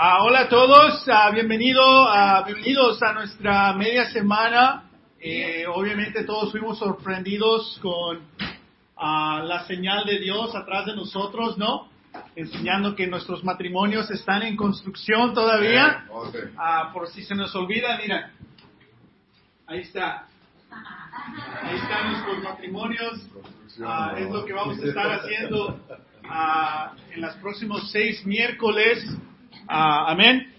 Ah, hola a todos, ah, bienvenido, ah, bienvenidos a nuestra media semana. Eh, obviamente todos fuimos sorprendidos con ah, la señal de Dios atrás de nosotros, ¿no? Enseñando que nuestros matrimonios están en construcción todavía. Ah, por si se nos olvida, mira, ahí está. Ahí están nuestros matrimonios. Es lo que vamos a estar haciendo en los próximos seis miércoles. Ah, amén.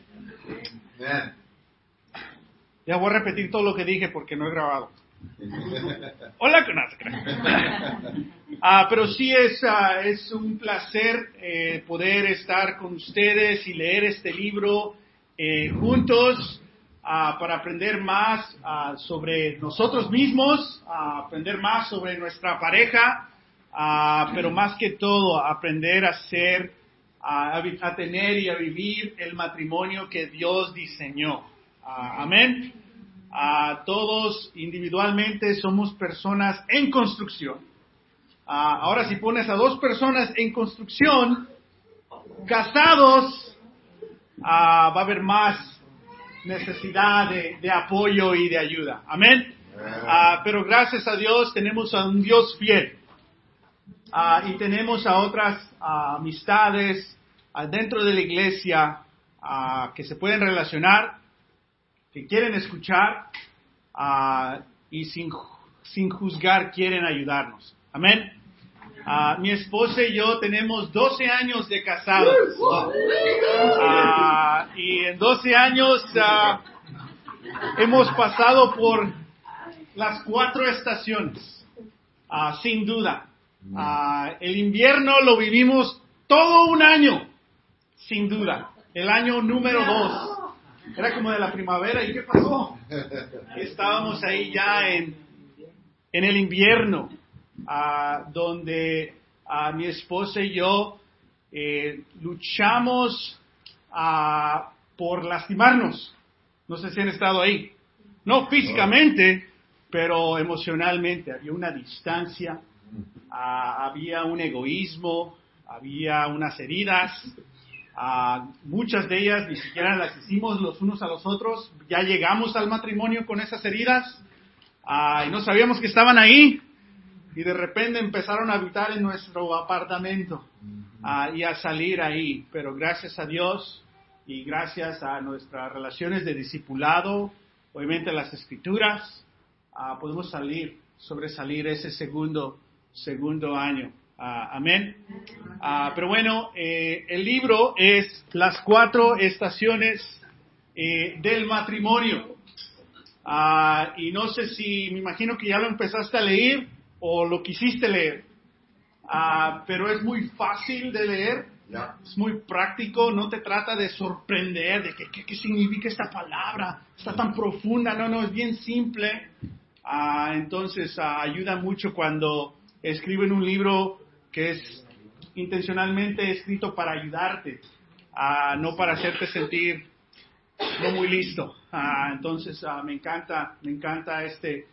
Ya voy a repetir todo lo que dije porque no he grabado. Hola, crean. Ah, pero sí es, ah, es un placer eh, poder estar con ustedes y leer este libro eh, juntos ah, para aprender más ah, sobre nosotros mismos, aprender más sobre nuestra pareja, pero más que todo aprender a ser, a, tener y a vivir el matrimonio que Dios diseñó. Ah, amén. Ah, todos individualmente somos personas en construcción. Ah, ahora si pones a dos personas en construcción, casados, va a haber más necesidad de, de apoyo y de ayuda. Amén. Pero gracias a Dios tenemos a un Dios fiel. Ah, y tenemos a otras ah, amistades ah, dentro de la iglesia que se pueden relacionar, que quieren escuchar y sin, sin juzgar quieren ayudarnos. Amén. Ah, mi esposa y yo tenemos 12 años de casados. Ah, y en 12 años ah, hemos pasado por las cuatro estaciones, sin duda. Ah, el invierno lo vivimos todo un año, sin duda. El año número dos. Era como de la primavera. ¿Y qué pasó? Estábamos ahí ya en, en el invierno, ah, donde ah, mi esposa y yo eh, luchamos ah, por lastimarnos. No sé si han estado ahí. No físicamente, pero emocionalmente. Había una distancia, ah, había un egoísmo, había unas heridas. ah, muchas de ellas ni siquiera las hicimos los unos a los otros. Ya llegamos al matrimonio con esas heridas ah, y no sabíamos que estaban ahí. Y de repente empezaron a habitar en nuestro apartamento ah, y a salir ahí. Pero gracias a Dios y gracias a nuestras relaciones de discipulado, obviamente las escrituras, ah, podemos salir, sobresalir ese segundo, segundo año. Ah, amén. Ah, pero bueno, eh, el libro es Las cuatro estaciones eh, del matrimonio. Ah, y no sé si, me imagino que ya lo empezaste a leer o lo quisiste leer. Pero es muy fácil de leer, Ya. es muy práctico, no te trata de sorprender, de qué, qué- significa esta palabra, está tan profunda, no, no, es bien simple. Entonces ayuda mucho cuando escriben un libro que es intencionalmente escrito para ayudarte, ah, no para hacerte sentir no muy listo. Ah, entonces ah, me encanta, me encanta este,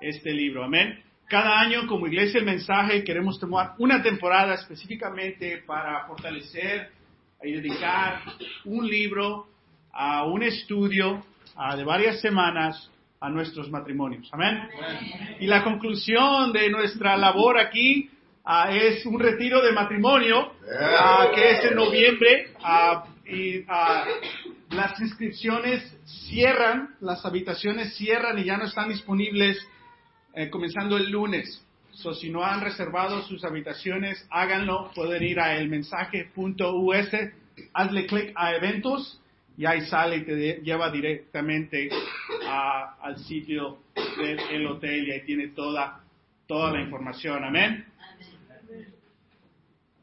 este libro. Amén. Cada año como Iglesia el Mensaje queremos tomar una temporada específicamente para fortalecer y dedicar un libro a un estudio ah, de varias semanas a nuestros matrimonios. Amén. Y la conclusión de nuestra labor aquí ah, es un retiro de matrimonio ah, que es en noviembre ah, y las inscripciones cierran, las habitaciones cierran y ya no están disponibles eh, comenzando el lunes. So, si no han reservado sus habitaciones, háganlo. Pueden ir a elmensaje.us, hazle clic a eventos y ahí sale y te lleva directamente a- al sitio del hotel y ahí tiene toda, toda la información. Amén.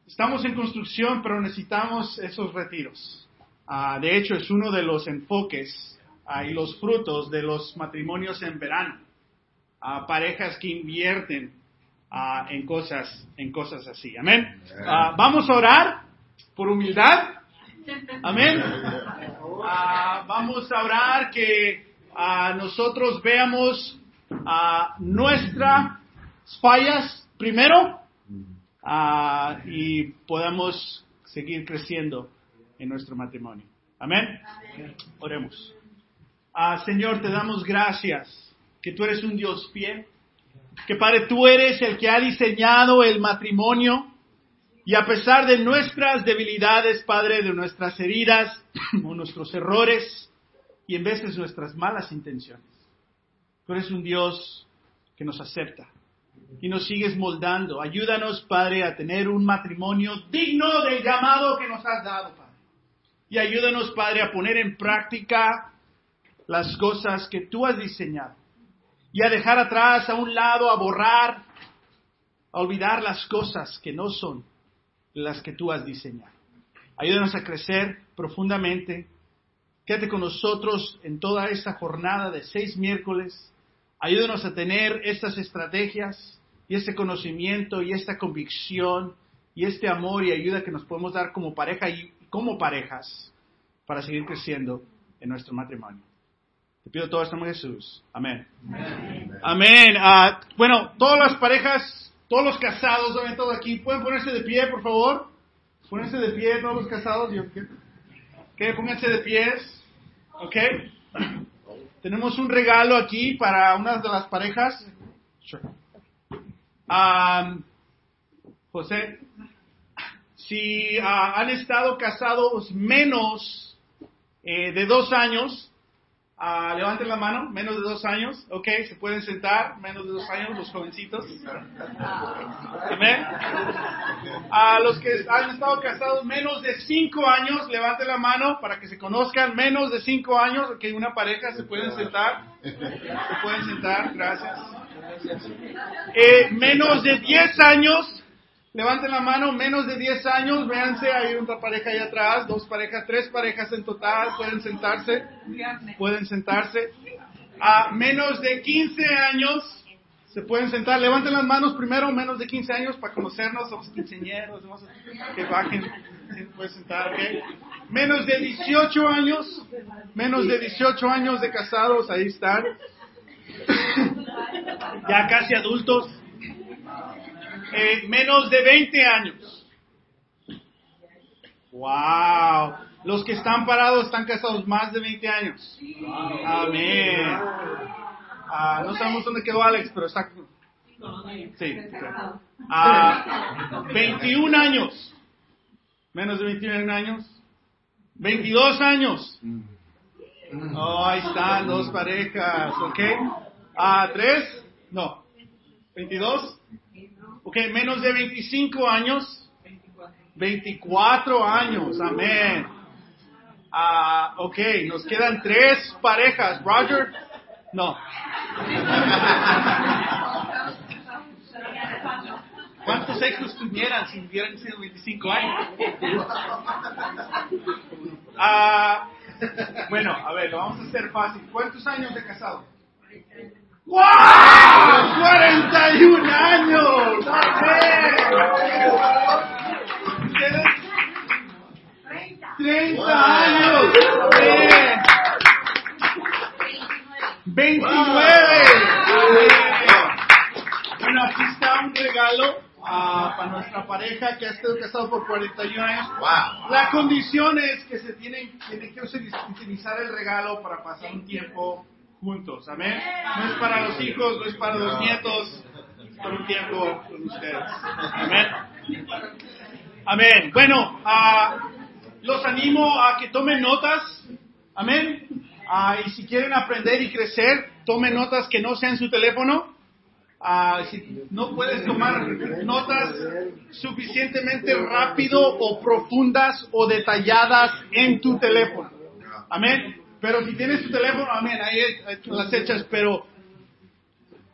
Estamos en construcción, pero necesitamos esos retiros. Ah, de hecho, es uno de los enfoques ah, y los frutos de los matrimonios en verano. Ah, parejas que invierten en cosas, en cosas así. Amén. Vamos a orar por humildad. Amén. Ah, vamos a orar que ah, nosotros veamos ah, nuestras fallas primero ah, y podamos seguir creciendo en nuestro matrimonio. Amén. Oremos. Ah, Señor, te damos gracias que tú eres un Dios fiel, que Padre, tú eres el que ha diseñado el matrimonio y a pesar de nuestras debilidades, Padre, de nuestras heridas o nuestros errores y en veces nuestras malas intenciones, tú eres un Dios que nos acepta y nos sigues moldando. Ayúdanos, Padre, a tener un matrimonio digno del llamado que nos has dado, Padre. Y ayúdanos, Padre, a poner en práctica las cosas que tú has diseñado. Y a dejar atrás, a un lado, a borrar, a olvidar las cosas que no son las que tú has diseñado. Ayúdanos a crecer profundamente. Quédate con nosotros en toda esta jornada de seis miércoles. Ayúdanos a tener estas estrategias y este conocimiento y esta convicción y este amor y ayuda que nos podemos dar como pareja y como parejas para seguir creciendo en nuestro matrimonio. Te pido todo esto en Jesús. Amén. Amén. Ah, bueno, todas las parejas, todos los casados, ven todo aquí, pueden ponerse de pie, por favor. Pónganse de pie, todos los casados. Ok, pónganse de pies. Ok. Tenemos un regalo aquí para una de las parejas. José, si ah, han estado casados menos eh, de dos años, uh, levanten la mano, menos de dos años, ok, se pueden sentar, menos de dos años, los jovencitos. Amén. A los que han estado casados menos de cinco años, levanten la mano para que se conozcan, menos de cinco años, ok, una pareja se pueden sentar, se pueden sentar, gracias. Eh, menos de 10 años, levanten la mano, menos de 10 años, véanse, hay otra pareja ahí atrás, dos parejas, tres parejas en total, pueden sentarse, pueden sentarse. A menos de 15 años, se pueden sentar, levanten las manos primero, menos de 15 años para conocernos, somos quinceañeros, que bajen, se pueden sentar, ok. Menos de 18 años, menos de 18 años de casados, ahí están. ya casi adultos, eh, menos de 20 años. ¡Wow! Los que están parados están casados más de 20 años. Amén. Ah, no sabemos dónde quedó Alex, pero está. Sí. Ah, 21 años. Menos de 21 años. 22 años. Oh, ahí están dos parejas, ¿ok? ¿A tres? No. ¿22? Ok, menos de 25 años. 24 años, amén. Ah, ok, nos quedan tres parejas. Roger? No. ¿Cuántos hijos tuvieran si hubieran sido 25 años? Ah, bueno, a ver, lo vamos a hacer fácil. ¿Cuántos años de casado? ¡Wow! ¡41 años! ¿Ustedes? 30 años. 29. Bueno, aquí está un regalo uh, para nuestra pareja que ha estado casado por 41 años. La condición es que se tiene, tiene que utilizar el regalo para pasar un tiempo juntos. Amén. No es para los hijos, no es para los nietos, es para un tiempo con ustedes. Amén. Amén. Bueno, uh, los animo a que tomen notas. Amén. Uh, y si quieren aprender y crecer, tomen notas que no sean su teléfono. Uh, si no puedes tomar notas suficientemente rápido o profundas o detalladas en tu teléfono. Amén. Pero si tienes tu teléfono, amén, ahí las hechas. Pero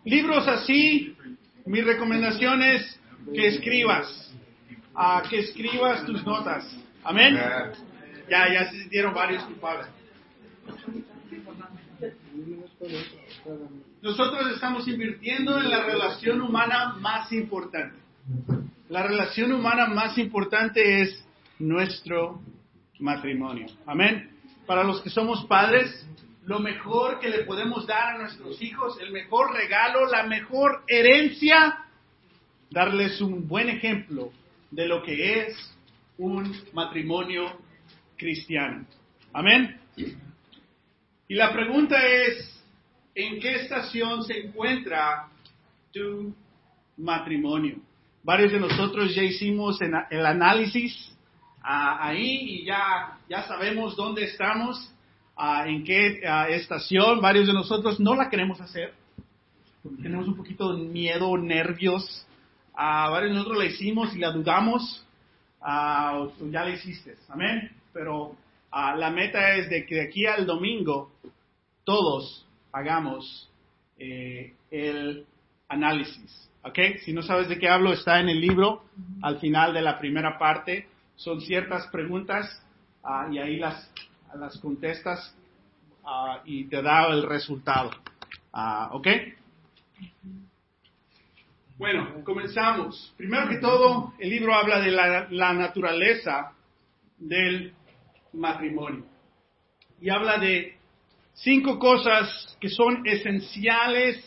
libros así, mi recomendación es que escribas, a que escribas tus notas. Amén. Ya, ya se dieron varios culpables. Nosotros estamos invirtiendo en la relación humana más importante. La relación humana más importante es nuestro matrimonio. Amén. Para los que somos padres, lo mejor que le podemos dar a nuestros hijos, el mejor regalo, la mejor herencia, darles un buen ejemplo de lo que es un matrimonio cristiano. Amén. Y la pregunta es, ¿en qué estación se encuentra tu matrimonio? Varios de nosotros ya hicimos el análisis ah, ahí y ya, ya sabemos dónde estamos, en qué estación. Varios de nosotros no la queremos hacer, porque tenemos un poquito de miedo, nervios. varios de nosotros la hicimos y la dudamos. ya la hiciste, amén. Pero la meta es de que de aquí al domingo todos hagamos eh, el análisis. ¿Ok? Si no sabes de qué hablo, está en el libro, al final de la primera parte. Son ciertas preguntas ah, y ahí las, las contestas ah, y te da el resultado. Ah, ¿Ok? Bueno, comenzamos. Primero que todo, el libro habla de la naturaleza del matrimonio. Y habla de cinco cosas que son esenciales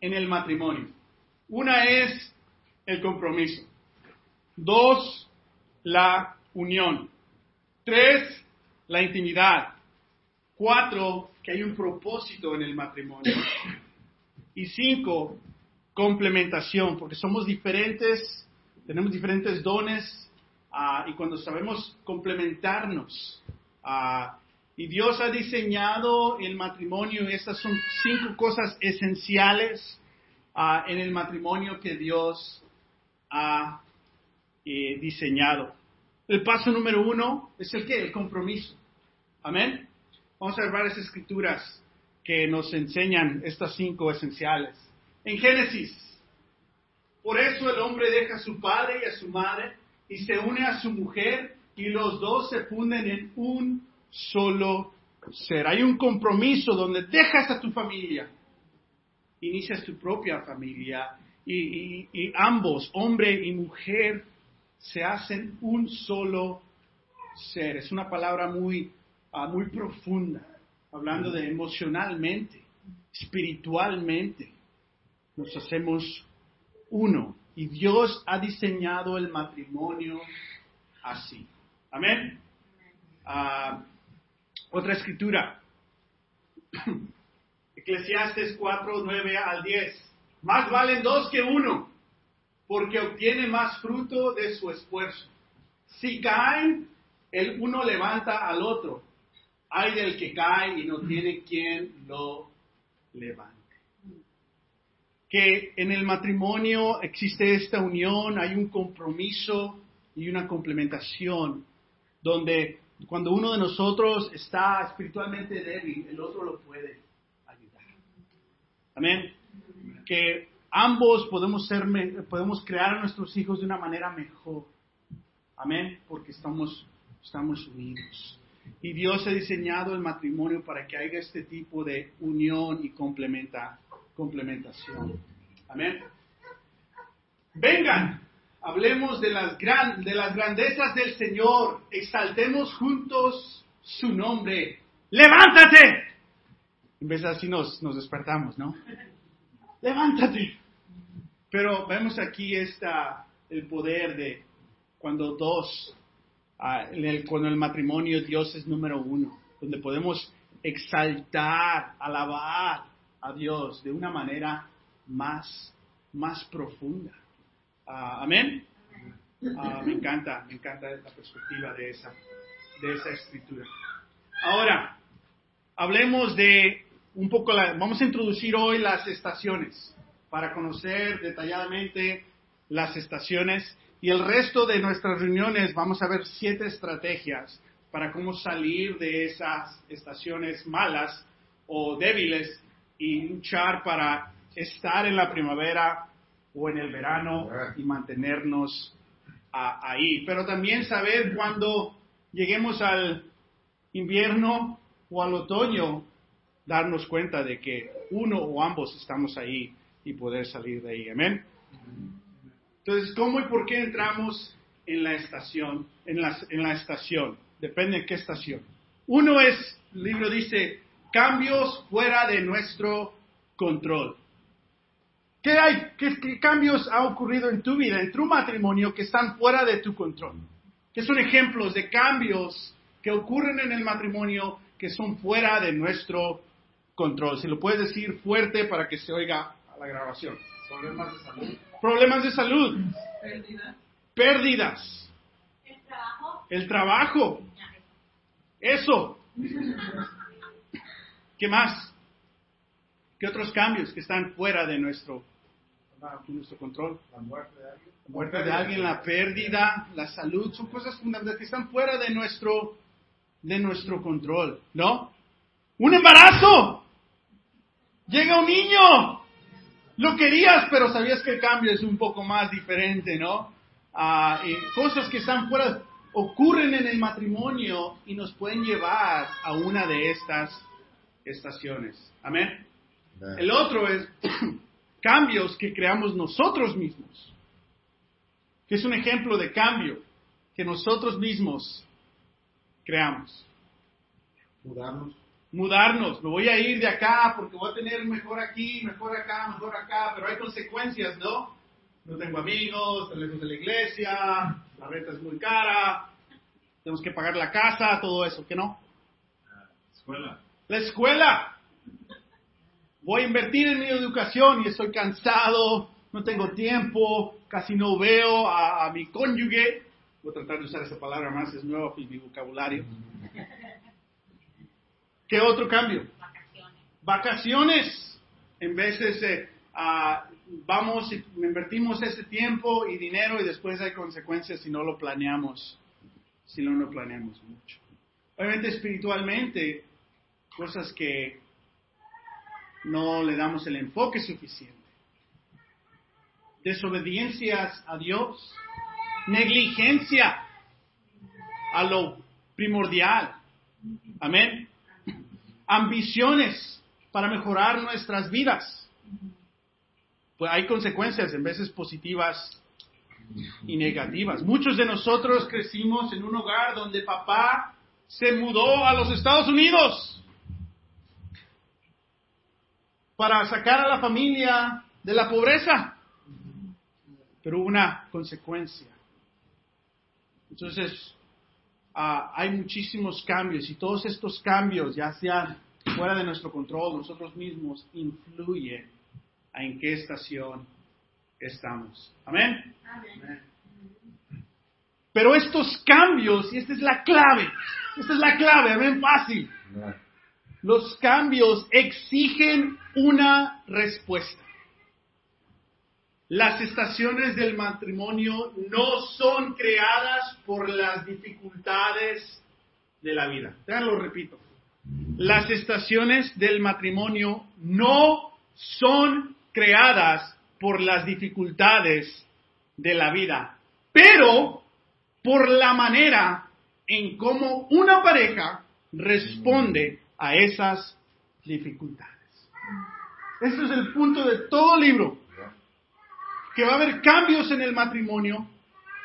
en el matrimonio. Una es el compromiso. Dos, la unión. Tres, la intimidad. Cuatro, que hay un propósito en el matrimonio. Y cinco, complementación, porque somos diferentes, tenemos diferentes dones Ah, y cuando sabemos complementarnos. Ah, y Dios ha diseñado el matrimonio, estas son cinco cosas esenciales ah, en el matrimonio que Dios ha eh, diseñado. El paso número uno es el que, el compromiso. Amén. Vamos a ver varias escrituras que nos enseñan estas cinco esenciales. En Génesis, por eso el hombre deja a su padre y a su madre y se une a su mujer y los dos se funden en un solo ser. Hay un compromiso donde dejas a tu familia, inicias tu propia familia y, ambos, hombre y mujer, se hacen un solo ser. Es una palabra muy, ah, muy profunda, hablando de emocionalmente, espiritualmente. Nos hacemos uno. Y Dios ha diseñado el matrimonio así. Amén. Ah, otra escritura. Eclesiastes 4, 9 al 10. Más valen dos que uno, porque obtiene más fruto de su esfuerzo. Si caen, el uno levanta al otro. Hay del que cae y no tiene quien lo levante que en el matrimonio existe esta unión, hay un compromiso y una complementación, donde cuando uno de nosotros está espiritualmente débil, el otro lo puede ayudar. Amén. Que ambos podemos, ser, podemos crear a nuestros hijos de una manera mejor. Amén. Porque estamos, estamos unidos. Y Dios ha diseñado el matrimonio para que haya este tipo de unión y complementa, complementación. Amén. Vengan, hablemos de las, gran, de las grandezas del Señor, exaltemos juntos su nombre. ¡Levántate! En vez de así nos, nos despertamos, ¿no? ¡Levántate! Pero vemos aquí esta, el poder de cuando dos, ah, en el, cuando el matrimonio Dios es número uno, donde podemos exaltar, alabar, a Dios de una manera más, más profunda. Ah, amén. Ah, me encanta, me encanta la perspectiva de esa, de esa escritura. Ahora, hablemos de un poco, la, vamos a introducir hoy las estaciones para conocer detalladamente las estaciones y el resto de nuestras reuniones vamos a ver siete estrategias para cómo salir de esas estaciones malas o débiles y luchar para estar en la primavera o en el verano y mantenernos ahí. Pero también saber cuando lleguemos al invierno o al otoño, darnos cuenta de que uno o ambos estamos ahí y poder salir de ahí. Amén. Entonces, ¿cómo y por qué entramos en la estación? En la, estación. Depende de qué estación. Uno es, el libro dice, cambios fuera de nuestro control. ¿Qué, hay, qué, cambios ha ocurrido en tu vida, en tu matrimonio, que están fuera de tu control? ¿Qué son ejemplos de cambios que ocurren en el matrimonio que son fuera de nuestro control. Si lo puedes decir fuerte para que se oiga a la grabación. Problemas de salud. Problemas de salud. Pérdida. Pérdidas. El trabajo. El trabajo. Eso. ¿Qué más? ¿Qué otros cambios que están fuera de nuestro, de nuestro control? La muerte de alguien. La muerte de alguien, la pérdida, la salud, son cosas fundamentales que están fuera de nuestro, de nuestro control, ¿no? Un embarazo. Llega un niño. Lo querías, pero sabías que el cambio es un poco más diferente, ¿no? Ah, y cosas que están fuera, ocurren en el matrimonio y nos pueden llevar a una de estas estaciones. Amén. El otro es cambios que creamos nosotros mismos, que es un ejemplo de cambio que nosotros mismos creamos. Mudarnos. Mudarnos, me voy a ir de acá porque voy a tener mejor aquí, mejor acá, mejor acá, pero hay consecuencias, ¿no? No tengo amigos, estoy lejos de la iglesia, la renta es muy cara, tenemos que pagar la casa, todo eso, ¿qué no? Escuela. La escuela. Voy a invertir en mi educación y estoy cansado, no tengo tiempo, casi no veo a, a mi cónyuge. Voy a tratar de usar esa palabra más, es nuevo en mi vocabulario. ¿Qué otro cambio? Vacaciones. Vacaciones. En veces eh, ah, vamos y invertimos ese tiempo y dinero y después hay consecuencias si no lo planeamos, si no lo planeamos mucho. Obviamente espiritualmente, cosas que no le damos el enfoque suficiente. Desobediencias a Dios, negligencia a lo primordial. Amén. Ambiciones para mejorar nuestras vidas. Pues hay consecuencias, en veces positivas y negativas. Muchos de nosotros crecimos en un hogar donde papá se mudó a los Estados Unidos para sacar a la familia de la pobreza. Pero una consecuencia. Entonces, ah, hay muchísimos cambios y todos estos cambios, ya sean fuera de nuestro control, nosotros mismos, influyen en qué estación estamos. Amén. Amén. Pero estos cambios, y esta es la clave, esta es la clave, amén, fácil. Los cambios exigen una respuesta. Las estaciones del matrimonio no son creadas por las dificultades de la vida. Ya lo repito. Las estaciones del matrimonio no son creadas por las dificultades de la vida, pero por la manera en cómo una pareja responde a esas dificultades. Ese es el punto de todo libro. Que va a haber cambios en el matrimonio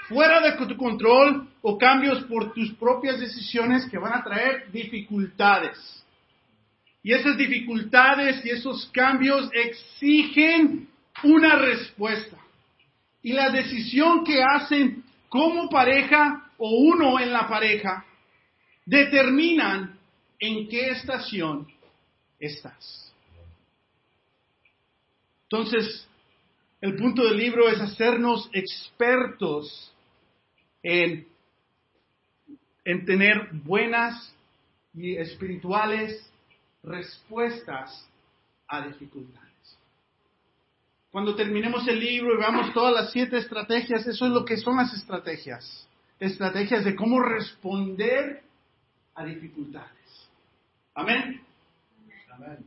fuera de tu control o cambios por tus propias decisiones que van a traer dificultades. Y esas dificultades y esos cambios exigen una respuesta. Y la decisión que hacen como pareja o uno en la pareja determinan en qué estación estás. Entonces, el punto del libro es hacernos expertos en, en tener buenas y espirituales respuestas a dificultades. Cuando terminemos el libro y veamos todas las siete estrategias, eso es lo que son las estrategias. Estrategias de cómo responder a dificultades. Amén. Amén.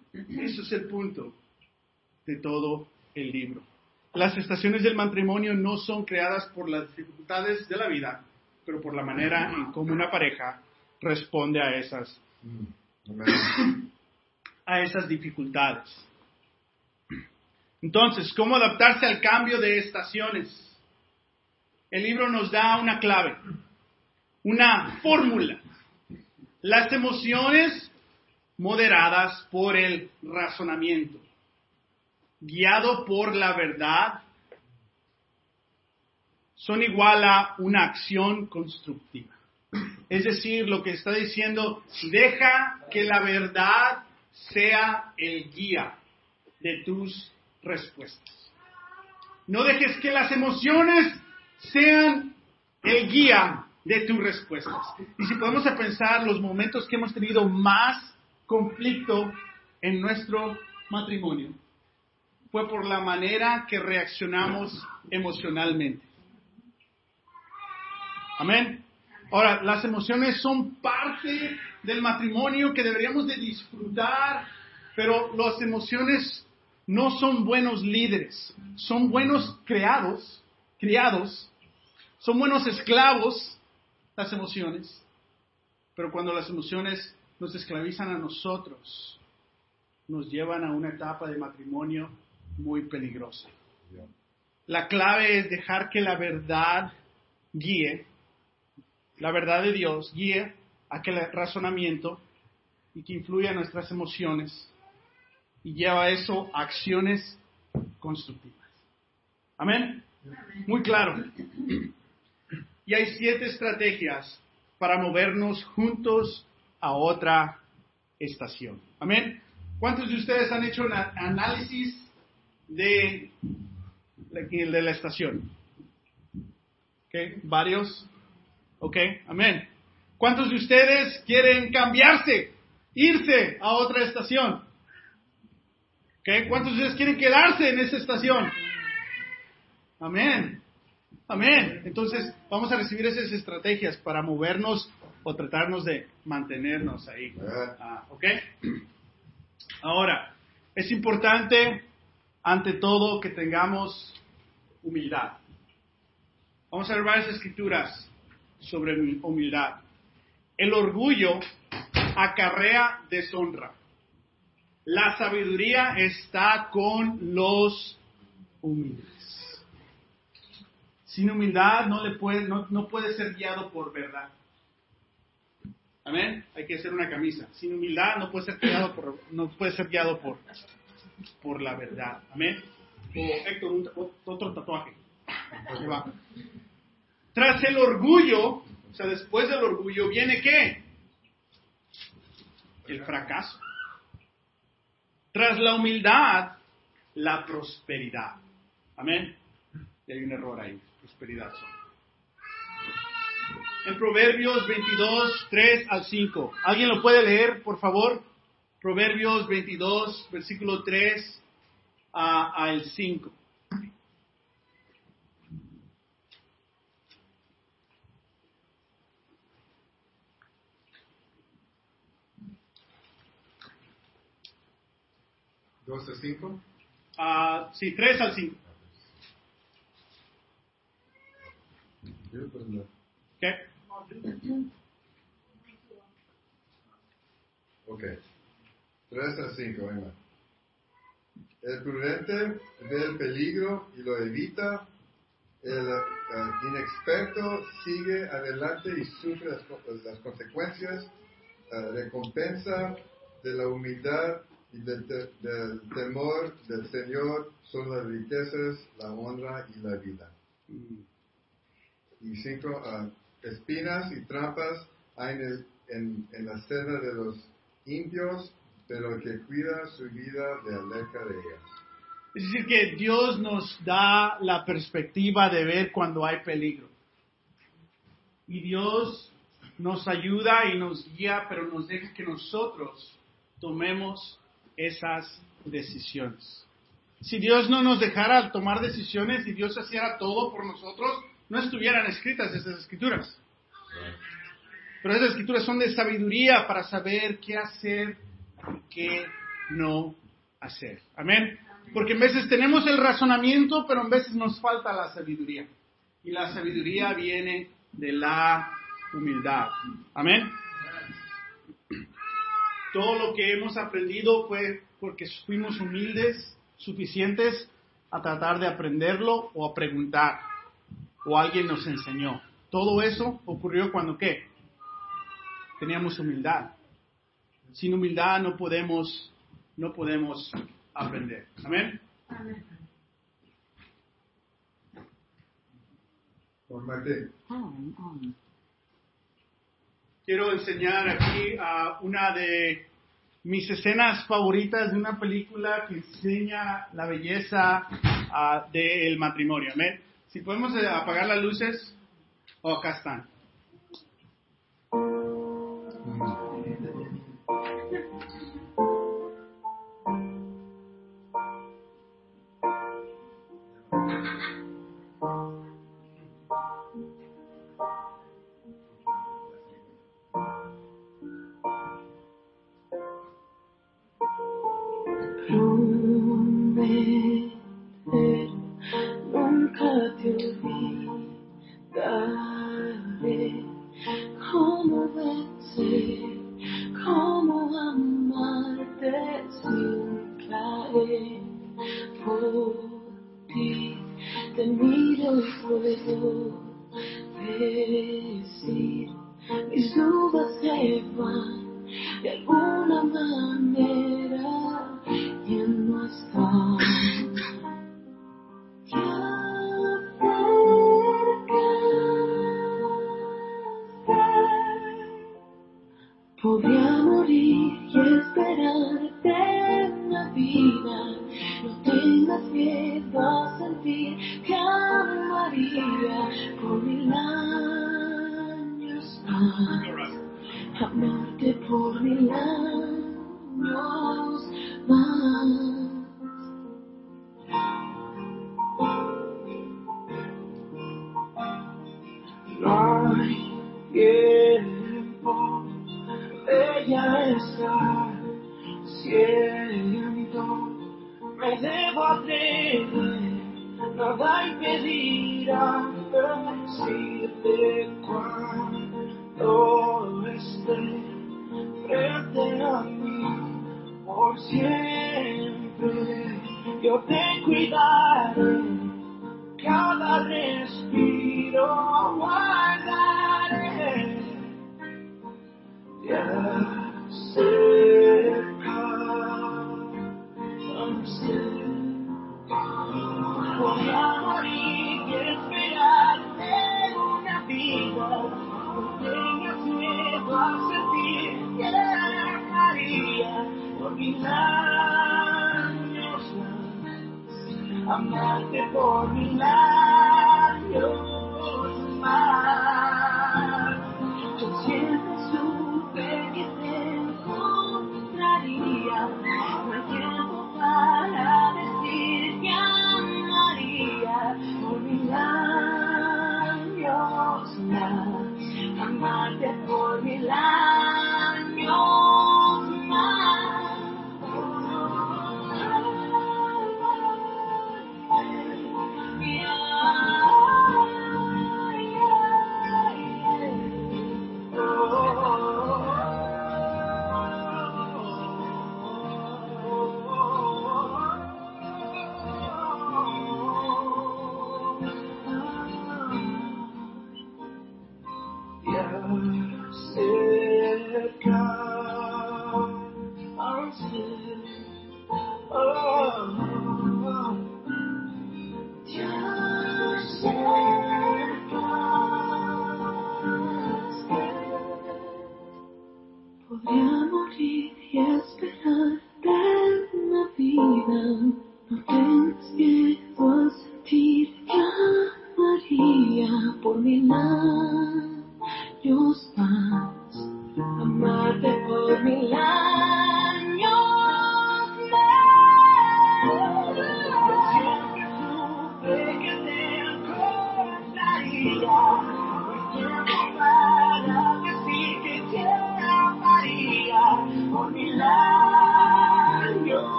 Eso es el punto de todo el libro. Las estaciones del matrimonio no son creadas por las dificultades de la vida, pero por la manera en cómo una pareja responde a esas, a esas dificultades. Entonces, ¿cómo adaptarse al cambio de estaciones? El libro nos da una clave, una fórmula. Las emociones moderadas por el razonamiento, guiado por la verdad, son igual a una acción constructiva. Es decir, lo que está diciendo, deja que la verdad sea el guía de tus respuestas. No dejes que las emociones sean el guía de tus respuestas. Y si podemos pensar los momentos que hemos tenido más conflicto en nuestro matrimonio, fue por la manera que reaccionamos emocionalmente. Amén. Ahora, las emociones son parte del matrimonio que deberíamos de disfrutar, pero las emociones no son buenos líderes, son buenos creados, criados, son buenos esclavos las emociones, pero cuando las emociones nos esclavizan a nosotros, nos llevan a una etapa de matrimonio muy peligrosa. La clave es dejar que la verdad guíe, la verdad de Dios guíe aquel razonamiento y que influya en nuestras emociones y lleva eso a acciones constructivas. Amén. Muy claro. Y hay siete estrategias para movernos juntos a otra estación. Amén. ¿Cuántos de ustedes han hecho un análisis de, de la estación? ¿Ok? ¿Varios? ¿Ok? Amén. ¿Cuántos de ustedes quieren cambiarse, irse a otra estación? ¿Ok? ¿Cuántos de ustedes quieren quedarse en esa estación? Amén. Amén. Entonces, vamos a recibir esas estrategias para movernos o tratarnos de mantenernos ahí. Ah, ¿Ok? Ahora, es importante, ante todo, que tengamos humildad. Vamos a ver varias escrituras sobre humildad. El orgullo acarrea deshonra. La sabiduría está con los humildes. Sin humildad no, le puede, no, no puede ser guiado por verdad. Amén. Hay que hacer una camisa. Sin humildad no puede ser guiado por, no puede ser guiado por, por la verdad. Amén. O Héctor, otro tatuaje. Tras el orgullo, o sea, después del orgullo, viene qué? El fracaso. Tras la humildad, la prosperidad. Amén. Y hay un error ahí prosperidad En Proverbios 22, 3 al 5. ¿Alguien lo puede leer, por favor? Proverbios 22, versículo 3 al 5. ¿2 a 5? Uh, sí, 3 al 5. ¿Qué? Ok. 3 a 5, venga. El prudente ve el peligro y lo evita. El inexperto sigue adelante y sufre las, las consecuencias. Uh, recompensa de la humildad y del, temor del Señor son las riquezas, la honra y la vida. Y cinco uh, espinas y trampas hay en, en, la senda de los impios, pero el que cuida su vida le aleja de ellas. Es decir, que Dios nos da la perspectiva de ver cuando hay peligro. Y Dios nos ayuda y nos guía, pero nos deja que nosotros tomemos esas decisiones. Si Dios no nos dejara tomar decisiones y Dios hiciera todo por nosotros, no estuvieran escritas esas escrituras. Pero esas escrituras son de sabiduría para saber qué hacer qué no hacer. Amén. Porque en veces tenemos el razonamiento, pero en veces nos falta la sabiduría. Y la sabiduría viene de la humildad. Amén. Todo lo que hemos aprendido fue porque fuimos humildes, suficientes a tratar de aprenderlo o a preguntar o alguien nos enseñó. Todo eso ocurrió cuando qué? Teníamos humildad. Sin humildad no podemos, no podemos aprender. Amén. quiero enseñar aquí a una de mis escenas favoritas de una película que enseña la belleza ah, del matrimonio. Amén. Si podemos eh, apagar las luces, oh, acá están. Tengas miedo sentir que amaría por mil años más. Amarte por mil años más. No hay tiempo, ella está siento, me debo atrever, nada impedirá decirte cuando esté frente a mí por siempre. Yo te cuidaré, cada respiro guardaré. Te Voy a morir y esperarte una vida. No tengas miedo a sentir que María por mil años más. Amarte por mil años más. Acerca, oh,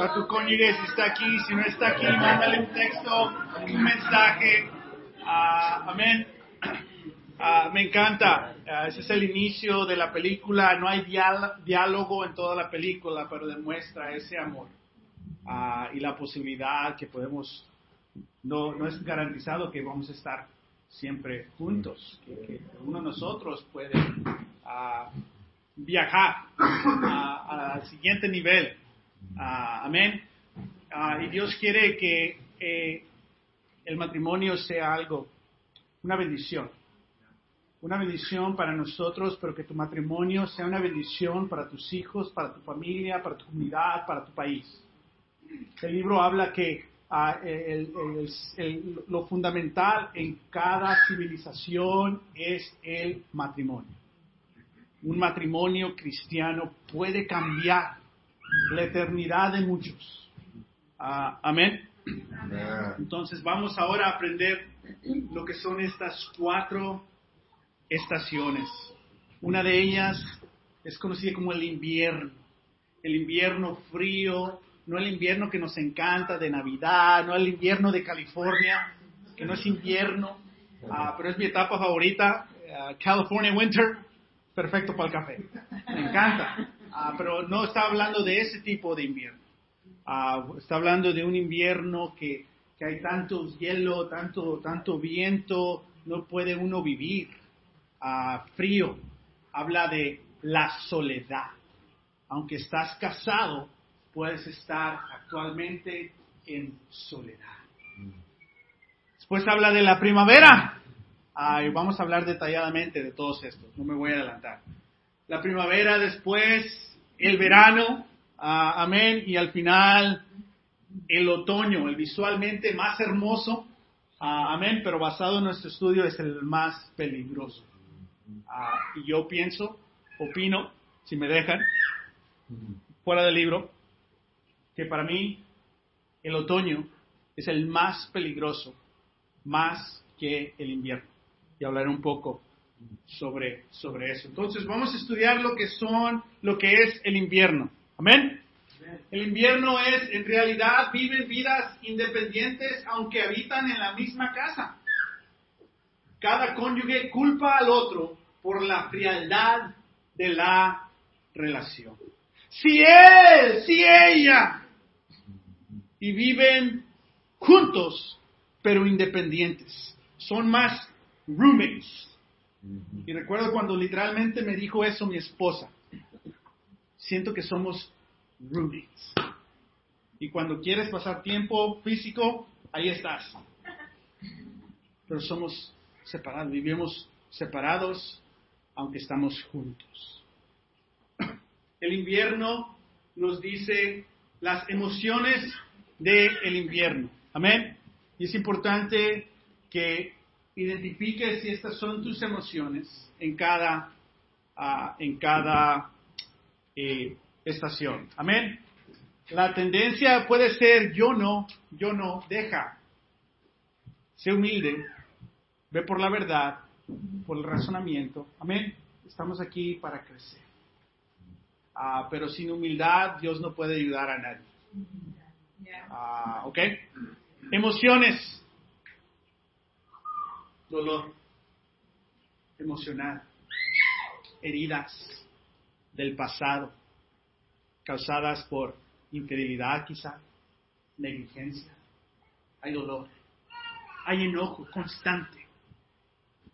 a tu cónyuge si está aquí. Si no está aquí, mándale un texto, un mensaje. Ah, amén. Ah, me encanta. Ah, ese es el inicio de la película. No hay diálogo en toda la película, pero demuestra ese amor y la posibilidad que podemos no, no es garantizado que vamos a estar siempre juntos, que, que uno de nosotros puede viajar al siguiente nivel. Ah, amén. Ah, y Dios quiere que eh, el matrimonio sea algo, una bendición. Una bendición para nosotros, pero que tu matrimonio sea una bendición para tus hijos, para tu familia, para tu comunidad, para tu país. El libro habla que ah, lo fundamental en cada civilización es el matrimonio. Un matrimonio cristiano puede cambiar la eternidad de muchos. Ah, amén. Entonces vamos ahora a aprender lo que son estas cuatro estaciones. Una de ellas es conocida como el invierno. El invierno frío, no el invierno que nos encanta de Navidad, no el invierno de California, que no es invierno, ah, pero es mi etapa favorita, ah, California Winter, perfecto para el café. Me encanta. Ah, pero no está hablando de ese tipo de invierno. Ah, está hablando de un invierno que, que hay tanto hielo, tanto, tanto viento, no puede uno vivir. Ah, frío, habla de la soledad. Aunque estás casado, puedes estar actualmente en soledad. Después habla de la primavera. Vamos a hablar detalladamente de todos estos, no me voy a adelantar. La primavera, después el verano, ah, amén, y al final el otoño, el visualmente más hermoso, ah, amén, pero basado en nuestro estudio es el más peligroso. Ah, y yo pienso, opino, si me dejan, fuera del libro, que para mí el otoño es el más peligroso, más que el invierno. Y hablaré un poco sobre, sobre eso. Entonces vamos a estudiar lo que son, lo que es el invierno. Amén. El invierno es, en realidad, viven vidas independientes aunque habitan en la misma casa. Cada cónyuge culpa al otro por la frialdad de la relación. Si él, si ella, y viven juntos, pero independientes. Son más roommates. Y recuerdo cuando literalmente me dijo eso mi esposa. Siento que somos roommates. Y cuando quieres pasar tiempo físico, ahí estás. Pero somos separados, vivimos separados, aunque estamos juntos. El invierno nos dice las emociones del invierno. Amén. Y es importante que identifiques si estas son tus emociones en cada, ah, en cada eh, estación. Amén. La tendencia puede ser yo no, yo no, deja. Sé humilde, ve por la verdad, por el razonamiento. Amén. Estamos aquí para crecer. Ah, pero sin humildad Dios no puede ayudar a nadie. Ah, ¿Ok? Emociones. Dolor. Emocional. Heridas del pasado. Causadas por infidelidad quizá. Negligencia. Hay dolor. Hay enojo constante.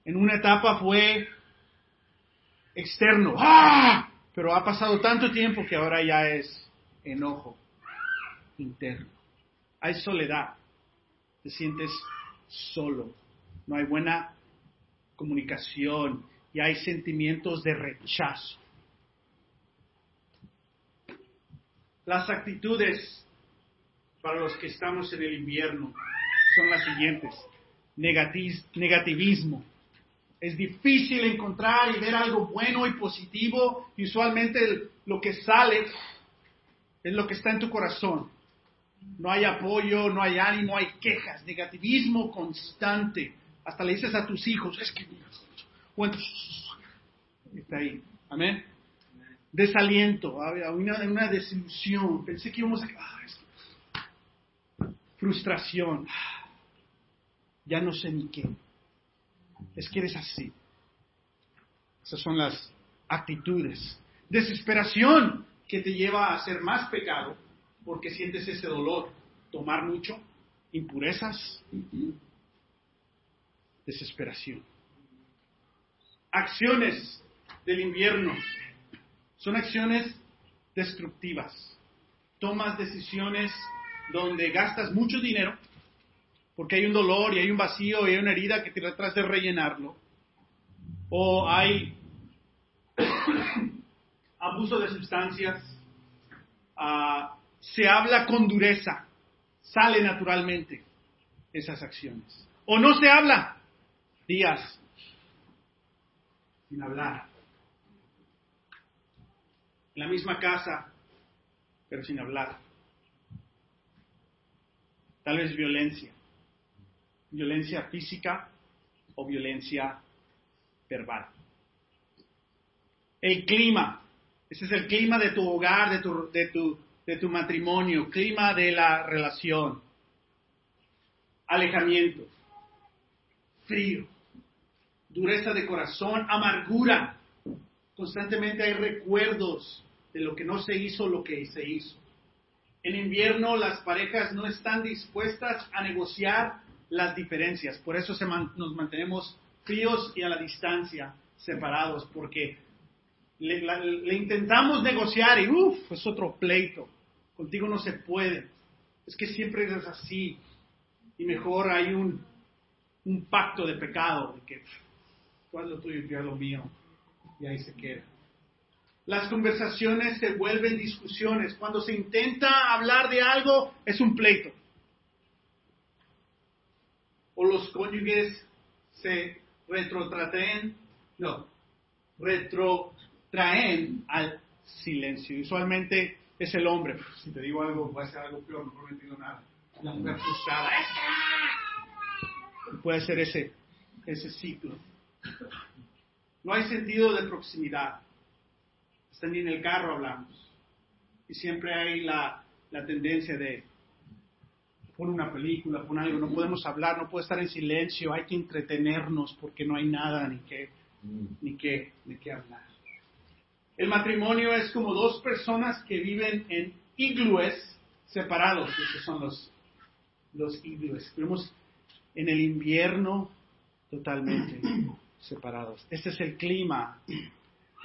En una etapa fue externo. ¡Ah! Pero ha pasado tanto tiempo que ahora ya es enojo interno. Hay soledad. Te sientes solo. No hay buena comunicación y hay sentimientos de rechazo. Las actitudes para los que estamos en el invierno son las siguientes. Negativismo. Es difícil encontrar y ver algo bueno y positivo. Usualmente lo que sale es lo que está en tu corazón. No hay apoyo, no hay ánimo, hay quejas, negativismo constante. Hasta le dices a tus hijos, es que bueno, está ahí. Amén. Desaliento, una, una desilusión. Pensé que íbamos a... ah, Frustración. Ya no sé ni qué. Es que eres así. Esas son las actitudes. Desesperación que te lleva a hacer más pecado porque sientes ese dolor. Tomar mucho, impurezas, desesperación. Acciones del invierno son acciones destructivas. Tomas decisiones donde gastas mucho dinero porque hay un dolor y hay un vacío y hay una herida que te tratas de rellenarlo. O hay abuso de sustancias. ah, se habla con dureza. Sale naturalmente esas acciones. O no se habla. Días sin hablar. En la misma casa, pero sin hablar. Tal vez violencia. Violencia física o violencia verbal. El clima. Ese es el clima de tu hogar, de tu, de tu, de tu matrimonio, clima de la relación. Alejamiento. Frío. Dureza de corazón, amargura. Constantemente hay recuerdos de lo que no se hizo, lo que se hizo. En invierno las parejas no están dispuestas a negociar las diferencias. Por eso se man- nos mantenemos fríos y a la distancia, separados, porque le, la- le intentamos negociar y uff, es otro pleito. Contigo no se puede. Es que siempre eres así. Y mejor hay un, un pacto de pecado, de que tú haz lo tuyo yo lo mío. Y ahí se queda. Las conversaciones se vuelven discusiones. Cuando se intenta hablar de algo, es un pleito. O los cónyuges se retrotraen, no, retrotraen al silencio. Usualmente es el hombre. "Uf, Si te digo algo, va a ser algo peor, no digo nada. La mujer frustrada. Puede ser ese, ese ciclo. No hay sentido de proximidad. Hasta ni en el carro hablamos. Y siempre hay la, la tendencia de pon una película, pon algo, no podemos hablar, no puede estar en silencio, hay que entretenernos porque no hay nada ni que, ni que, ni que hablar. El matrimonio es como dos personas que viven en iglúes separados, esos son los, los iglúes. Vivimos en el invierno totalmente separados. Este es el clima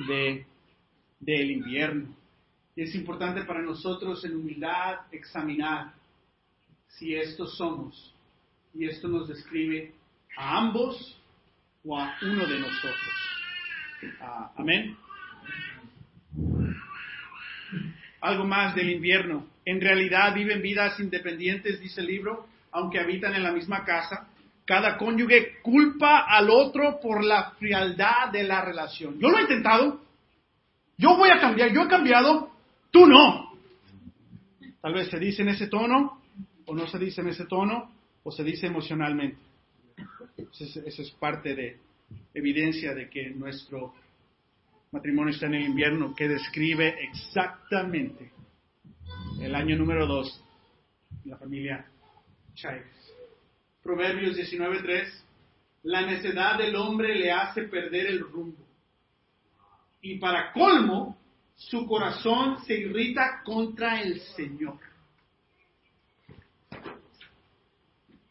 de, del invierno. Y es importante para nosotros en humildad examinar si estos somos. Y esto nos describe a ambos o a uno de nosotros. Ah, Amén. Algo más del invierno. En realidad viven vidas independientes, dice el libro, aunque habitan en la misma casa. Cada cónyuge culpa al otro por la frialdad de la relación. Yo lo he intentado. Yo voy a cambiar. Yo he cambiado. Tú no. Tal vez se dice en ese tono, o no se dice en ese tono, o se dice emocionalmente. Eso es, parte de evidencia de que nuestro matrimonio está en el invierno, que describe exactamente el año número 2 de la familia Chávez. Proverbios 19.3, la necedad del hombre le hace perder el rumbo. Y para colmo, su corazón se irrita contra el Señor.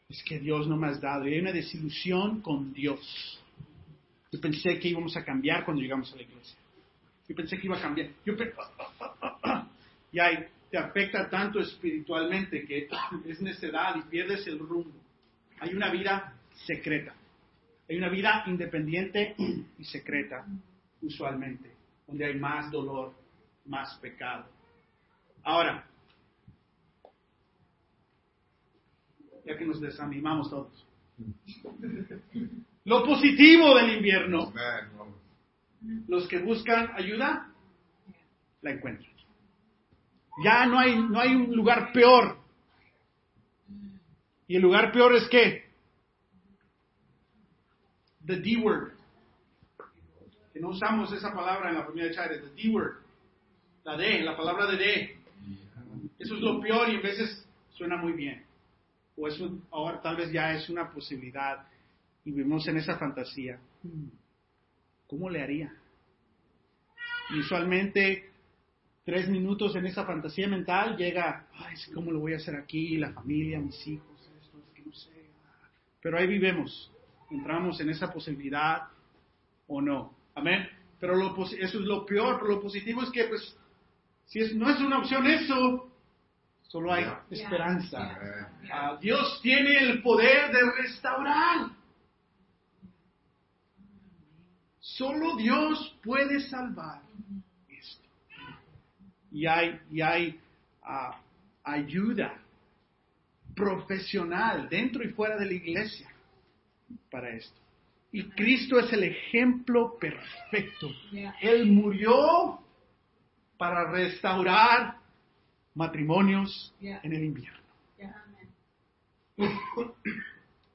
Es que Dios no me has dado. Y hay una desilusión con Dios. Yo pensé que íbamos a cambiar cuando llegamos a la iglesia. Yo pensé que iba a cambiar. Yo y ahí te afecta tanto espiritualmente que es necedad y pierdes el rumbo. Hay una vida secreta. Hay una vida independiente y secreta, usualmente, donde hay más dolor, más pecado. Ahora, ya que nos desanimamos todos. Lo positivo del invierno, los que buscan ayuda, la encuentran. Ya no hay, no hay un lugar peor. Y el lugar peor es que the D word. Que no usamos esa palabra en la familia de Chávez, the D word. La D, la palabra de D. Eso es lo peor y a veces suena muy bien. O es un- ahora tal vez ya es una posibilidad y vivimos en esa fantasía. ¿Cómo le haría? Y usualmente tres minutos en esa fantasía mental llega, ay, ¿cómo lo voy a hacer aquí? La familia, mis hijos. Pero ahí vivimos. Entramos en esa posibilidad o no. Amén. Pero lo, eso es lo peor, pero lo positivo es que, pues, si es- no es una opción eso, solo hay Ya. esperanza. Eh, Ah, Dios tiene el poder de restaurar. Solo Dios puede salvar esto. Y hay, y hay ah, ayuda profesional dentro y fuera de la iglesia para esto. Y Cristo es el ejemplo perfecto. Él murió para restaurar matrimonios en el invierno.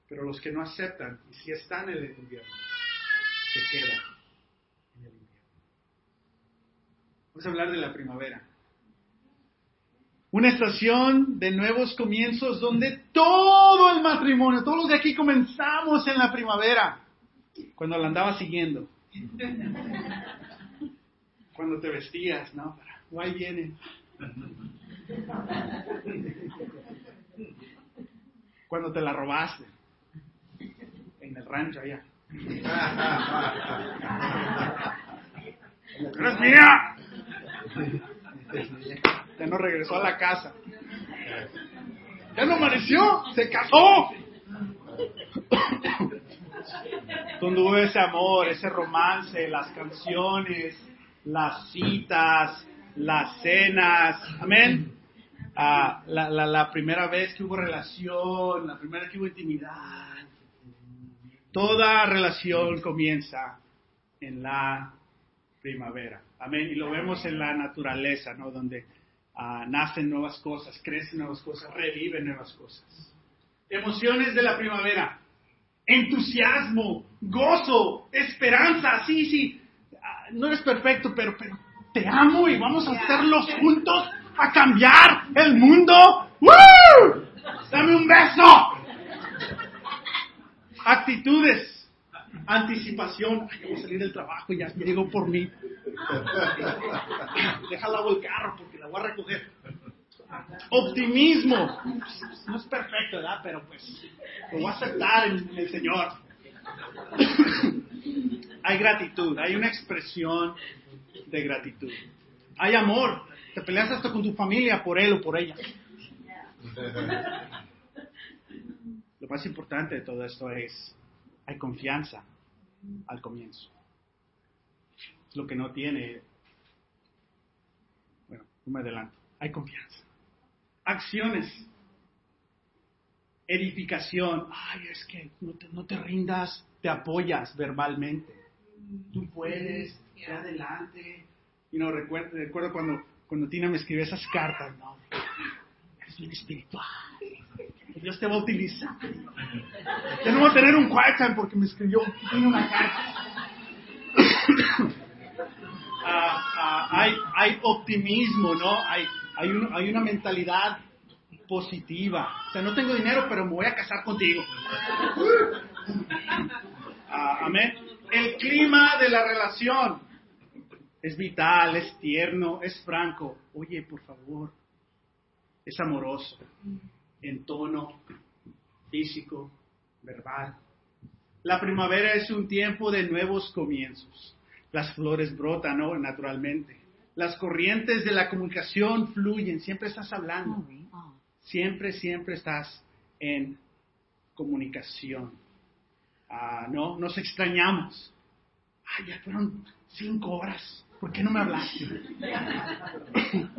Pero los que no aceptan y si están en el invierno, se quedan en el invierno. Vamos a hablar de la primavera. Una estación de nuevos comienzos donde todo el matrimonio, todos los de aquí comenzamos en la primavera, cuando la andaba siguiendo. Cuando te vestías, ¿no? Para, "Oh, ahí viene. Cuando te la robaste. En el rancho allá. ¡Eres mía! Ya no regresó a la casa. Ya no amaneció, se casó. Donde hubo ese amor, ese romance, las canciones, las citas, las cenas. Amén. Ah, la, la, la primera vez que hubo relación, la primera vez que hubo intimidad. Toda relación comienza en la primavera. Amén. Y lo vemos en la naturaleza, ¿no? Donde ah, nacen nuevas cosas, crecen nuevas cosas, reviven nuevas cosas. Emociones de la primavera. Entusiasmo, gozo, esperanza. Sí, sí. Ah, no eres perfecto, pero, pero te amo y vamos a hacerlos juntos a cambiar el mundo. ¡Woo! Dame un beso. Actitudes. Anticipación. Ay, voy a salir del trabajo y ya llegó por mí. Déjala el carro porque la voy a recoger. Optimismo. No es perfecto, ¿verdad? Pero pues lo voy a aceptar en el Señor. Hay gratitud, hay una expresión de gratitud. Hay amor. Te peleas hasta con tu familia por él o por ella. Lo más importante de todo esto es, hay confianza al comienzo. Es lo que no tiene, bueno, no me adelanto, hay confianza. Acciones, edificación, ay, es que no te, no te rindas, te apoyas verbalmente. Tú puedes, ve adelante. Y no, recuerdo, recuerdo cuando, cuando Tina me escribió esas cartas, no, es bien espiritual. Dios te va a utilizar. Ya no a tener un quiet porque me escribió una carta. Ah, ah, hay, optimismo, ¿no? Hay una mentalidad positiva. O sea, no tengo dinero, pero me voy a casar contigo. Ah, amén. El clima de la relación es vital, es tierno, es franco. Oye, por favor, es amoroso, en tono físico, verbal. La primavera es un tiempo de nuevos comienzos. Las flores brotan ¿no? naturalmente. Las corrientes de la comunicación fluyen. Siempre estás hablando. Siempre, siempre estás en comunicación. Ah, no, nos extrañamos. Ay, ya fueron cinco horas. ¿Por qué no me hablaste?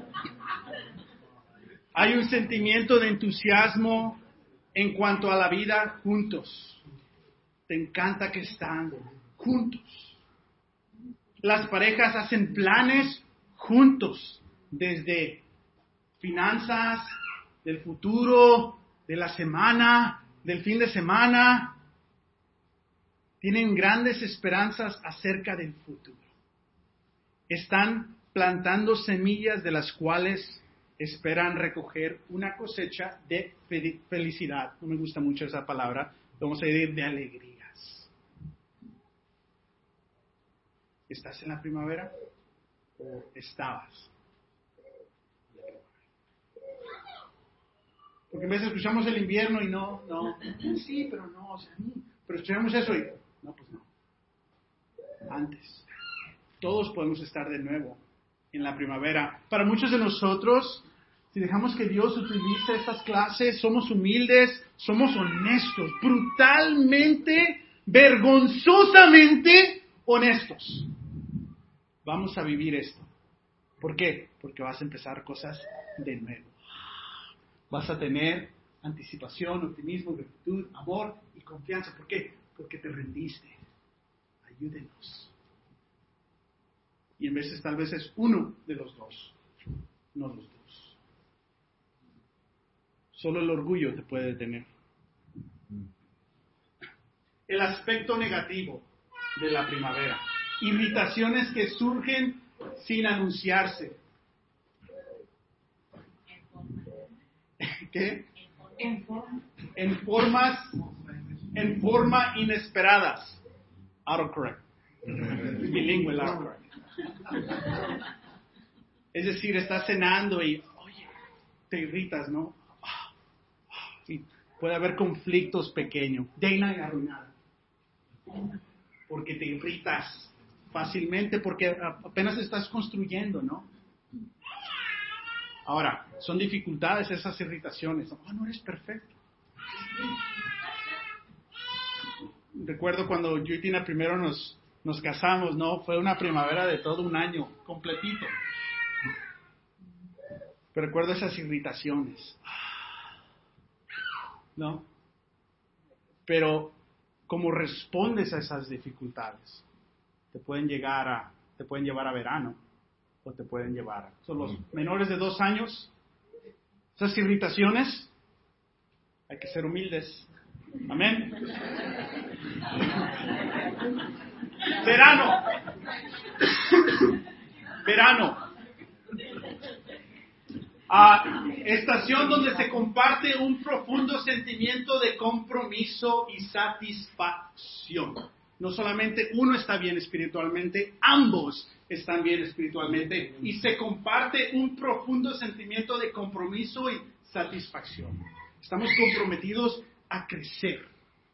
Hay un sentimiento de entusiasmo en cuanto a la vida juntos. Te encanta que están juntos. Las parejas hacen planes juntos, desde finanzas, del futuro, de la semana, del fin de semana. Tienen grandes esperanzas acerca del futuro. Están plantando semillas de las cuales esperan recoger una cosecha de fe- felicidad. No me gusta mucho esa palabra, vamos a decir de alegrías. ¿Estás en la primavera estabas? Porque a veces escuchamos el invierno y no, no, sí, pero no, o sea, pero escuchamos eso y, no, pues no. Antes. Todos podemos estar de nuevo en la primavera. Para muchos de nosotros, si dejamos que Dios utilice estas clases, somos humildes, somos honestos, brutalmente, vergonzosamente honestos. Vamos a vivir esto. ¿Por qué? Porque vas a empezar cosas de nuevo. Vas a tener anticipación, optimismo, gratitud, amor y confianza. ¿Por qué? Porque te rendiste. Ayúdenos. Y en veces tal vez es uno de los dos, no los dos. Solo el orgullo te puede detener. El aspecto negativo de la primavera. Irritaciones que surgen sin anunciarse. ¿Qué? En forma. En formas, en forma inesperadas. Autocorrect. Bilingüe el autocorrect. Es decir, estás cenando y, oye, te irritas, ¿no? Y puede haber conflictos pequeños. Y arruinada. Porque te irritas fácilmente, porque apenas estás construyendo, ¿no? Ahora, son dificultades esas irritaciones. Oh, no eres perfecto. Recuerdo cuando yo y Tina primero nos, nos casamos, ¿no? Fue una primavera de todo un año, completito. Recuerdo esas irritaciones. ¿No? Pero como respondes a esas dificultades, te pueden llegar a, te pueden llevar a verano o te pueden llevar. Son los menores de dos años. Esas irritaciones, hay que ser humildes. Amén. Verano. Verano. Ah, estación donde se comparte un profundo sentimiento de compromiso y satisfacción. No solamente uno está bien espiritualmente, ambos están bien espiritualmente y se comparte un profundo sentimiento de compromiso y satisfacción. Estamos comprometidos a crecer.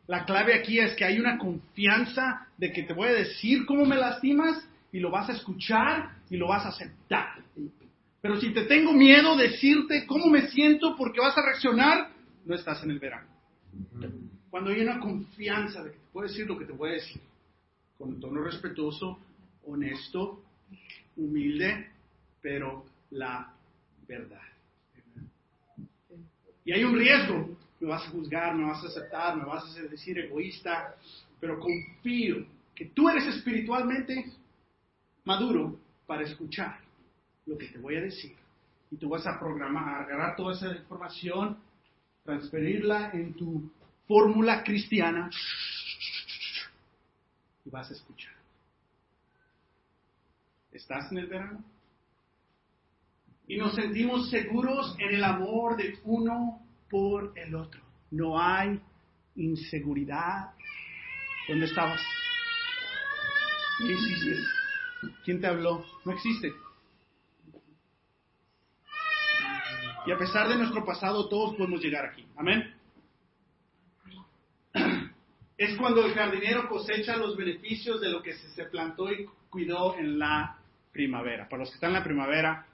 La clave aquí es que hay una confianza de que te voy a decir cómo me lastimas y lo vas a escuchar y lo vas a aceptar. Pero si te tengo miedo decirte cómo me siento porque vas a reaccionar, no estás en el verano. Cuando hay una confianza de que te puedo decir lo que te voy a decir, con un tono respetuoso, honesto, humilde, pero la verdad. Y hay un riesgo, me vas a juzgar, me vas a aceptar, me vas a decir egoísta, pero confío que tú eres espiritualmente maduro para escuchar lo que te voy a decir. Y tú vas a programar, agarrar toda esa información, transferirla en tu fórmula cristiana y vas a escuchar. ¿Estás en el verano? Y nos sentimos seguros en el amor de uno por el otro. No hay inseguridad. ¿Dónde estabas? ¿Qué hiciste? ¿Quién te habló? No existe. Y a pesar de nuestro pasado, todos podemos llegar aquí. Amén. Es cuando el jardinero cosecha los beneficios de lo que se, plantó y cuidó en la primavera. Para los que están en la primavera,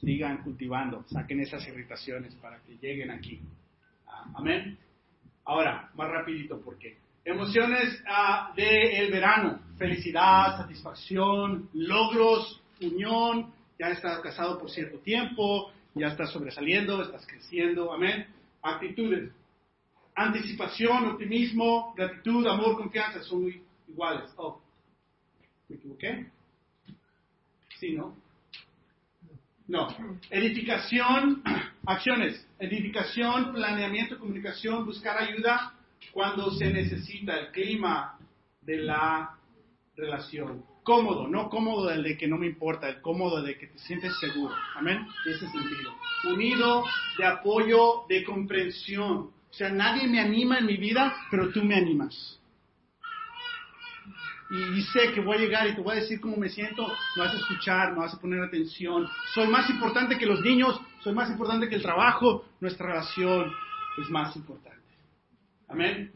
sigan cultivando, saquen esas irritaciones para que lleguen aquí. Ah, Amén. Ahora, más rapidito, porque emociones ah, del verano, felicidad, satisfacción, logros, unión, ya estás casado por cierto tiempo, ya estás sobresaliendo, estás creciendo, amén. Actitudes, anticipación, optimismo, gratitud, amor, confianza, son muy iguales. Oh, ¿me equivoqué? Sí, ¿no? No. Edificación, acciones. Edificación, planeamiento, comunicación, buscar ayuda cuando se necesita el clima de la relación. Cómodo, no cómodo del de que no me importa, el cómodo de que te sientes seguro. Amén. En ese sentido. Unido de apoyo, de comprensión. O sea, nadie me anima en mi vida, pero tú me animas. Y, y sé que voy a llegar y te voy a decir cómo me siento, me vas a escuchar, me vas a poner atención. Soy más importante que los niños, soy más importante que el trabajo, nuestra relación es más importante. Amén.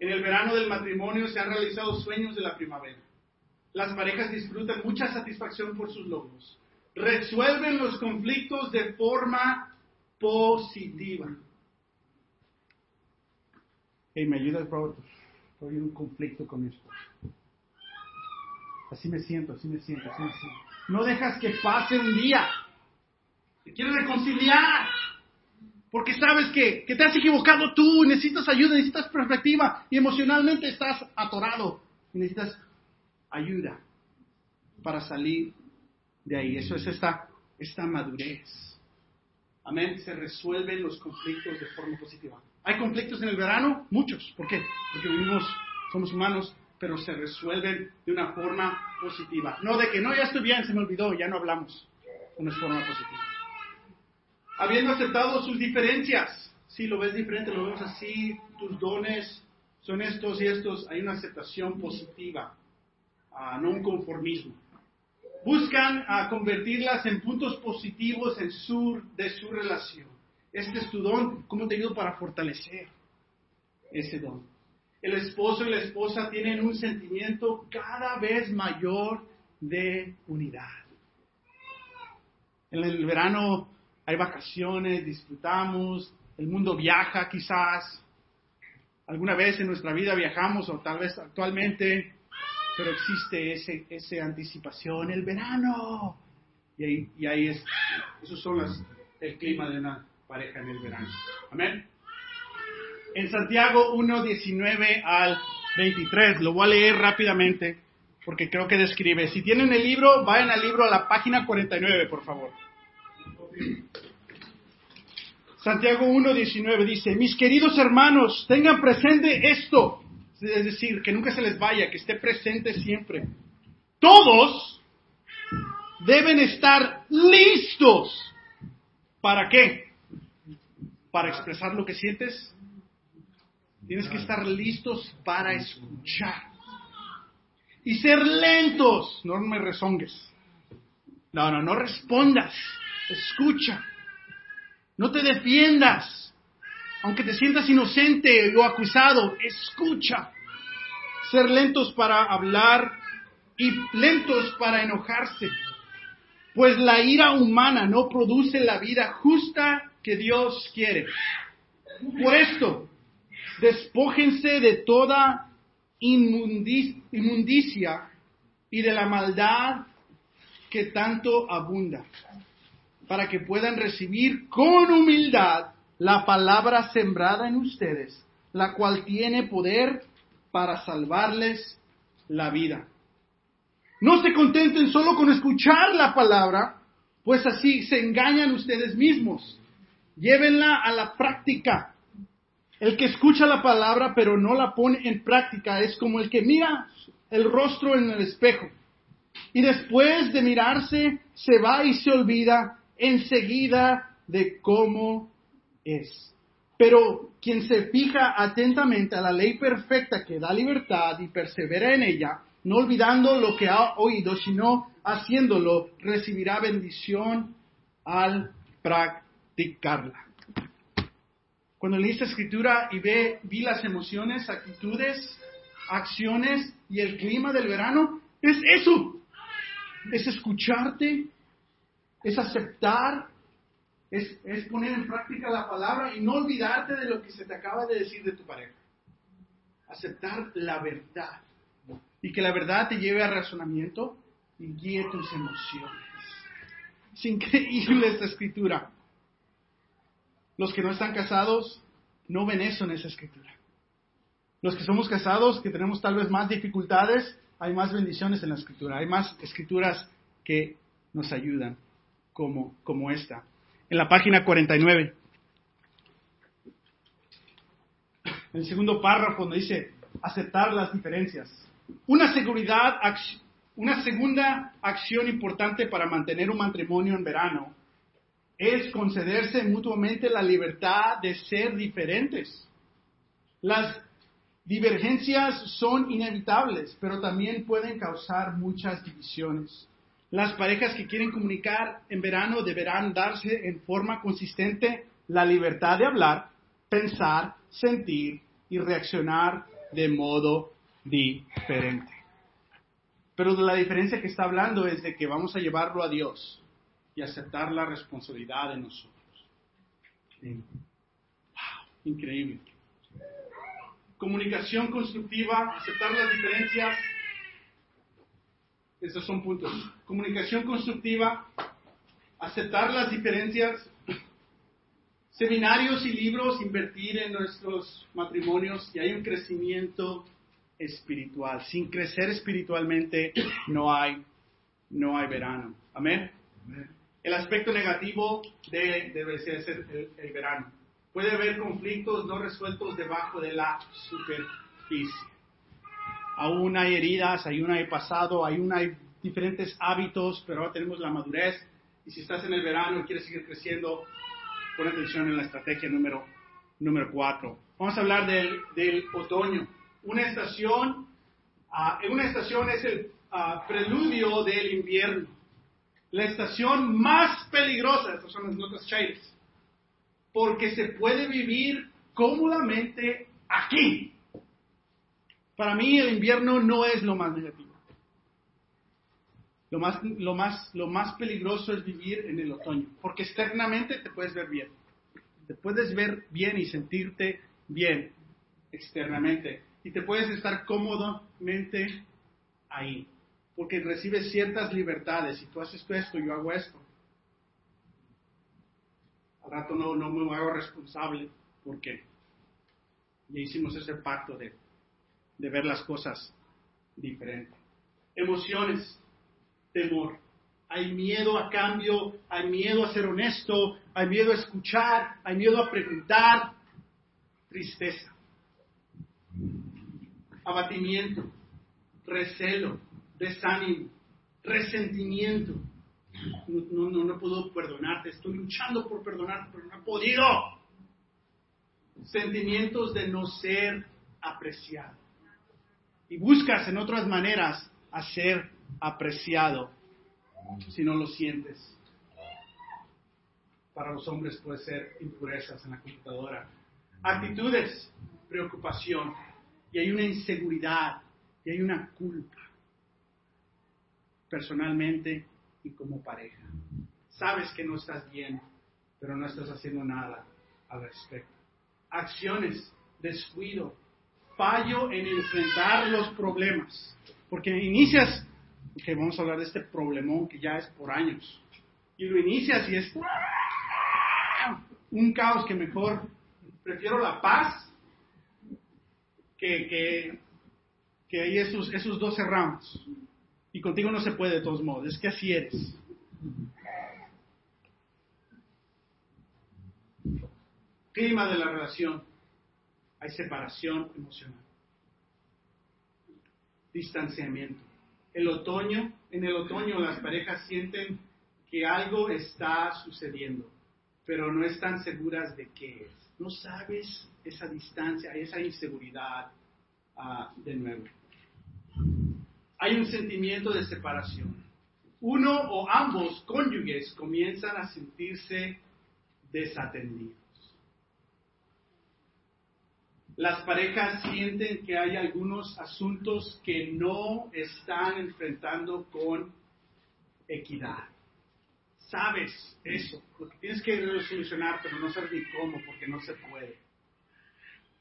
En el verano del matrimonio se han realizado sueños de la primavera. Las parejas disfrutan mucha satisfacción por sus logros. Resuelven los conflictos de forma positiva. Hey, ¿me ayudas, favor? Estoy en un conflicto con esto. Así me siento, así me siento, así me siento. No dejas que pase un día. Te quieres reconciliar. Porque sabes que, que te has equivocado tú, necesitas ayuda, necesitas perspectiva y emocionalmente estás atorado. Y necesitas ayuda para salir de ahí. Eso es esta, esta madurez. Amén. Se resuelven los conflictos de forma positiva. ¿Hay conflictos en el verano? Muchos. ¿Por qué? Porque vivimos, somos humanos, pero se resuelven de una forma positiva. No de que no, ya estoy bien, se me olvidó, ya no hablamos. Una forma positiva. Habiendo aceptado sus diferencias, si lo ves diferente, lo vemos así, tus dones son estos y estos, hay una aceptación positiva, ah, no un conformismo. Buscan a convertirlas en puntos positivos en su, de su relación. Este es tu don, ¿cómo te ayudo para fortalecer ese don? El esposo y la esposa tienen un sentimiento cada vez mayor de unidad. En el verano hay vacaciones, disfrutamos, el mundo viaja quizás. Alguna vez en nuestra vida viajamos o tal vez actualmente, pero existe ese, esa anticipación, el verano. Y ahí, es, esos son el clima de una pareja en el verano. Amén. En Santiago 1, 19 al 23, lo voy a leer rápidamente porque creo que describe. Si tienen el libro, vayan al libro a la página 49, por favor. Santiago 1, 19 dice, mis queridos hermanos, tengan presente esto, es decir, que nunca se les vaya, que esté presente siempre. Todos deben estar listos. ¿Para qué? Para expresar lo que sientes. Tienes que estar listos para escuchar. Y ser lentos. No me rezongues. No, no, no respondas. Escucha. No te defiendas. Aunque te sientas inocente o acusado, escucha. Ser lentos para hablar y lentos para enojarse. Pues la ira humana no produce la vida justa que Dios quiere. Por esto, despójense de toda inmundicia y de la maldad que tanto abunda, para que puedan recibir con humildad la palabra sembrada en ustedes, la cual tiene poder para salvarles la vida. No se contenten solo con escuchar la palabra, pues así se engañan ustedes mismos. Llévenla a la práctica. El que escucha la palabra pero no la pone en práctica es como el que mira el rostro en el espejo y después de mirarse se va y se olvida enseguida de cómo es. Pero quien se fija atentamente a la ley perfecta que da libertad y persevera en ella, no olvidando lo que ha oído, sino haciéndolo, recibirá bendición al practicarla. Cuando leí esta escritura y ve, vi las emociones, actitudes, acciones y el clima del verano, es eso. Es escucharte, es aceptar, es, poner en práctica la palabra y no olvidarte de lo que se te acaba de decir de tu pareja. Aceptar la verdad y que la verdad te lleve a razonamiento y guíe tus emociones. Es increíble esta escritura. Los que no están casados no ven eso en esa escritura. Los que somos casados, que tenemos tal vez más dificultades, hay más bendiciones en la escritura. Hay más escrituras que nos ayudan, como, como esta. En la página 49. En el segundo párrafo donde dice aceptar las diferencias. Una seguridad, una segunda acción importante para mantener un matrimonio en verano es concederse mutuamente la libertad de ser diferentes. Las divergencias son inevitables, pero también pueden causar muchas divisiones. Las parejas que quieren comunicar en verano deberán darse en forma consistente la libertad de hablar, pensar, sentir y reaccionar de modo diferente. Pero la diferencia que está hablando es de que vamos a llevarlo a Dios y aceptar la responsabilidad de nosotros. Wow, increíble. Comunicación constructiva, aceptar las diferencias. Estos son puntos. Comunicación constructiva, aceptar las diferencias. Seminarios y libros, invertir en nuestros matrimonios y hay un crecimiento espiritual. Sin crecer espiritualmente no hay, no hay verano. Amén. El aspecto negativo de, debe ser el verano. Puede haber conflictos no resueltos debajo de la superficie. Aún hay heridas, aún hay pasado, aún hay diferentes hábitos, pero ahora tenemos la madurez. Y si estás en el verano y quieres seguir creciendo, pon atención en la estrategia número, número cuatro. Vamos a hablar del, del otoño. Una estación, ah, una estación es el ah, preludio del invierno. La estación más peligrosa, estas son las notas chairas, porque se puede vivir cómodamente aquí. Para mí el invierno no es lo más negativo. Lo más, lo, más, lo más peligroso es vivir en el otoño, porque externamente te puedes ver bien. Te puedes ver bien y sentirte bien externamente. Y te puedes estar cómodamente ahí, porque recibes ciertas libertades. Si tú haces esto, yo hago esto. Al rato no, no me hago responsable, porque ya hicimos ese pacto de, de ver las cosas diferente. Emociones temor. Hay miedo a cambio, hay miedo a ser honesto, hay miedo a escuchar, hay miedo a preguntar. Tristeza, abatimiento, recelo, desánimo, resentimiento. No, no, no puedo perdonarte, estoy luchando por perdonarte, pero no he podido. Sentimientos de no ser apreciado. Y buscas en otras maneras a ser apreciado si no lo sientes. Para los hombres puede ser impurezas en la computadora. Actitudes, preocupación. Y hay una inseguridad y hay una culpa. Personalmente y como pareja. Sabes que no estás bien, pero no estás haciendo nada al respecto. Acciones, descuido, fallo en enfrentar los problemas. Porque inicias que vamos a hablar de este problemón que ya es por años. Y lo inicias y es un caos que mejor prefiero la paz que, que, que hay esos, esos 12 rounds. Y contigo no se puede de todos modos, es que así eres. Clima de la relación. Hay separación emocional. Distanciamiento el otoño, en el otoño las parejas sienten que algo está sucediendo, pero no están seguras de qué es. No sabes esa distancia, esa inseguridad ah, de nuevo. Hay un sentimiento de separación. Uno o ambos cónyuges comienzan a sentirse desatendidos. Las parejas sienten que hay algunos asuntos que no están enfrentando con equidad. Sabes eso, porque tienes que solucionar, pero no sabes ni cómo, porque no se puede.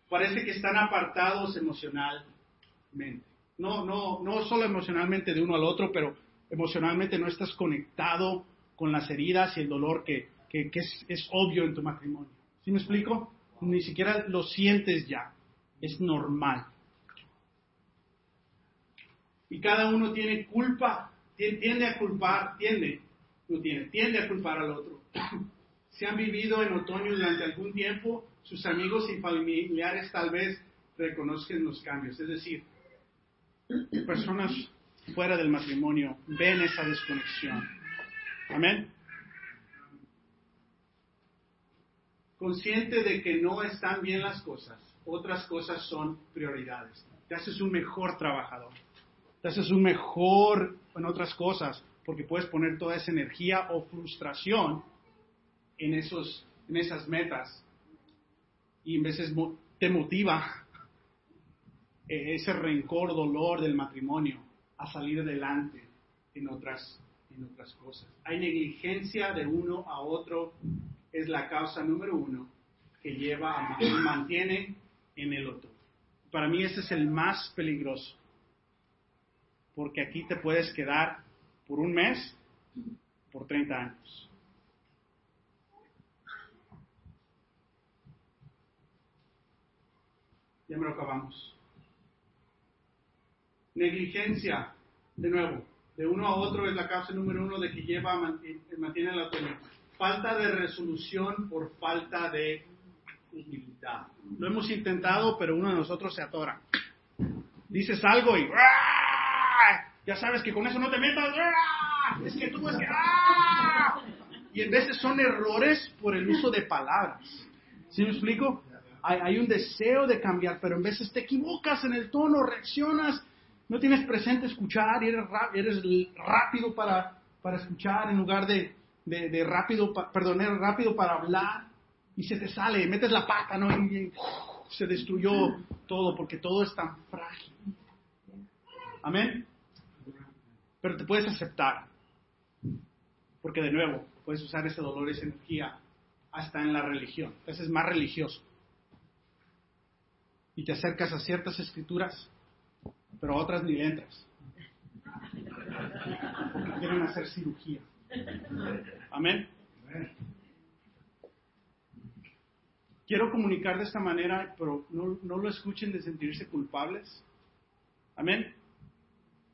Parece que están apartados emocionalmente. No, no, no solo emocionalmente de uno al otro, pero emocionalmente no estás conectado con las heridas y el dolor que, que, es, es obvio en tu matrimonio. ¿Sí me explico? Ni siquiera lo sientes ya, es normal. Y cada uno tiene culpa, tiende a culpar, tiende, no tiene, tiende a culpar al otro. Si han vivido en otoño durante algún tiempo, sus amigos y familiares tal vez reconozcan los cambios. Es decir, personas fuera del matrimonio ven esa desconexión. Amén. Consciente de que no están bien las cosas, otras cosas son prioridades. Te haces un mejor trabajador, te haces un mejor en otras cosas, porque puedes poner toda esa energía o frustración en, esos, en esas metas y en veces te motiva eh, ese rencor, dolor del matrimonio a salir adelante en otras, en otras cosas. Hay negligencia de uno a otro, es la causa número uno que lleva a mantiene en el otro. Para mí ese es el más peligroso, porque aquí te puedes quedar por un mes, por 30 años. Ya me lo acabamos. Negligencia, de nuevo, de uno a otro es la causa número uno de que lleva, manti- mantiene la autonomía. Falta de resolución por falta de humildad. Lo hemos intentado, pero uno de nosotros se atora. Dices algo y ¡ah! ya sabes que con eso no te metas. ¡ah! Es que tú es que ¡ah! y en veces son errores por el uso de palabras. ¿Sí me explico? Hay, hay un deseo de cambiar, pero en veces te equivocas en el tono, reaccionas, no tienes presente escuchar y eres, eres rápido para, para escuchar en lugar de, de, rápido, pa- perdón, rápido para hablar y se te sale, metes la pata, ¿no? Y, se destruyó todo porque todo es tan frágil. Amén. Pero te puedes aceptar. Porque de nuevo, puedes usar ese dolor, esa energía, hasta en la religión. Entonces es más religioso. Y te acercas a ciertas escrituras, pero a otras ni le entras. Porque quieren hacer cirugía. Amén. Quiero comunicar de esta manera, pero no, no lo escuchen de sentirse culpables. Amén.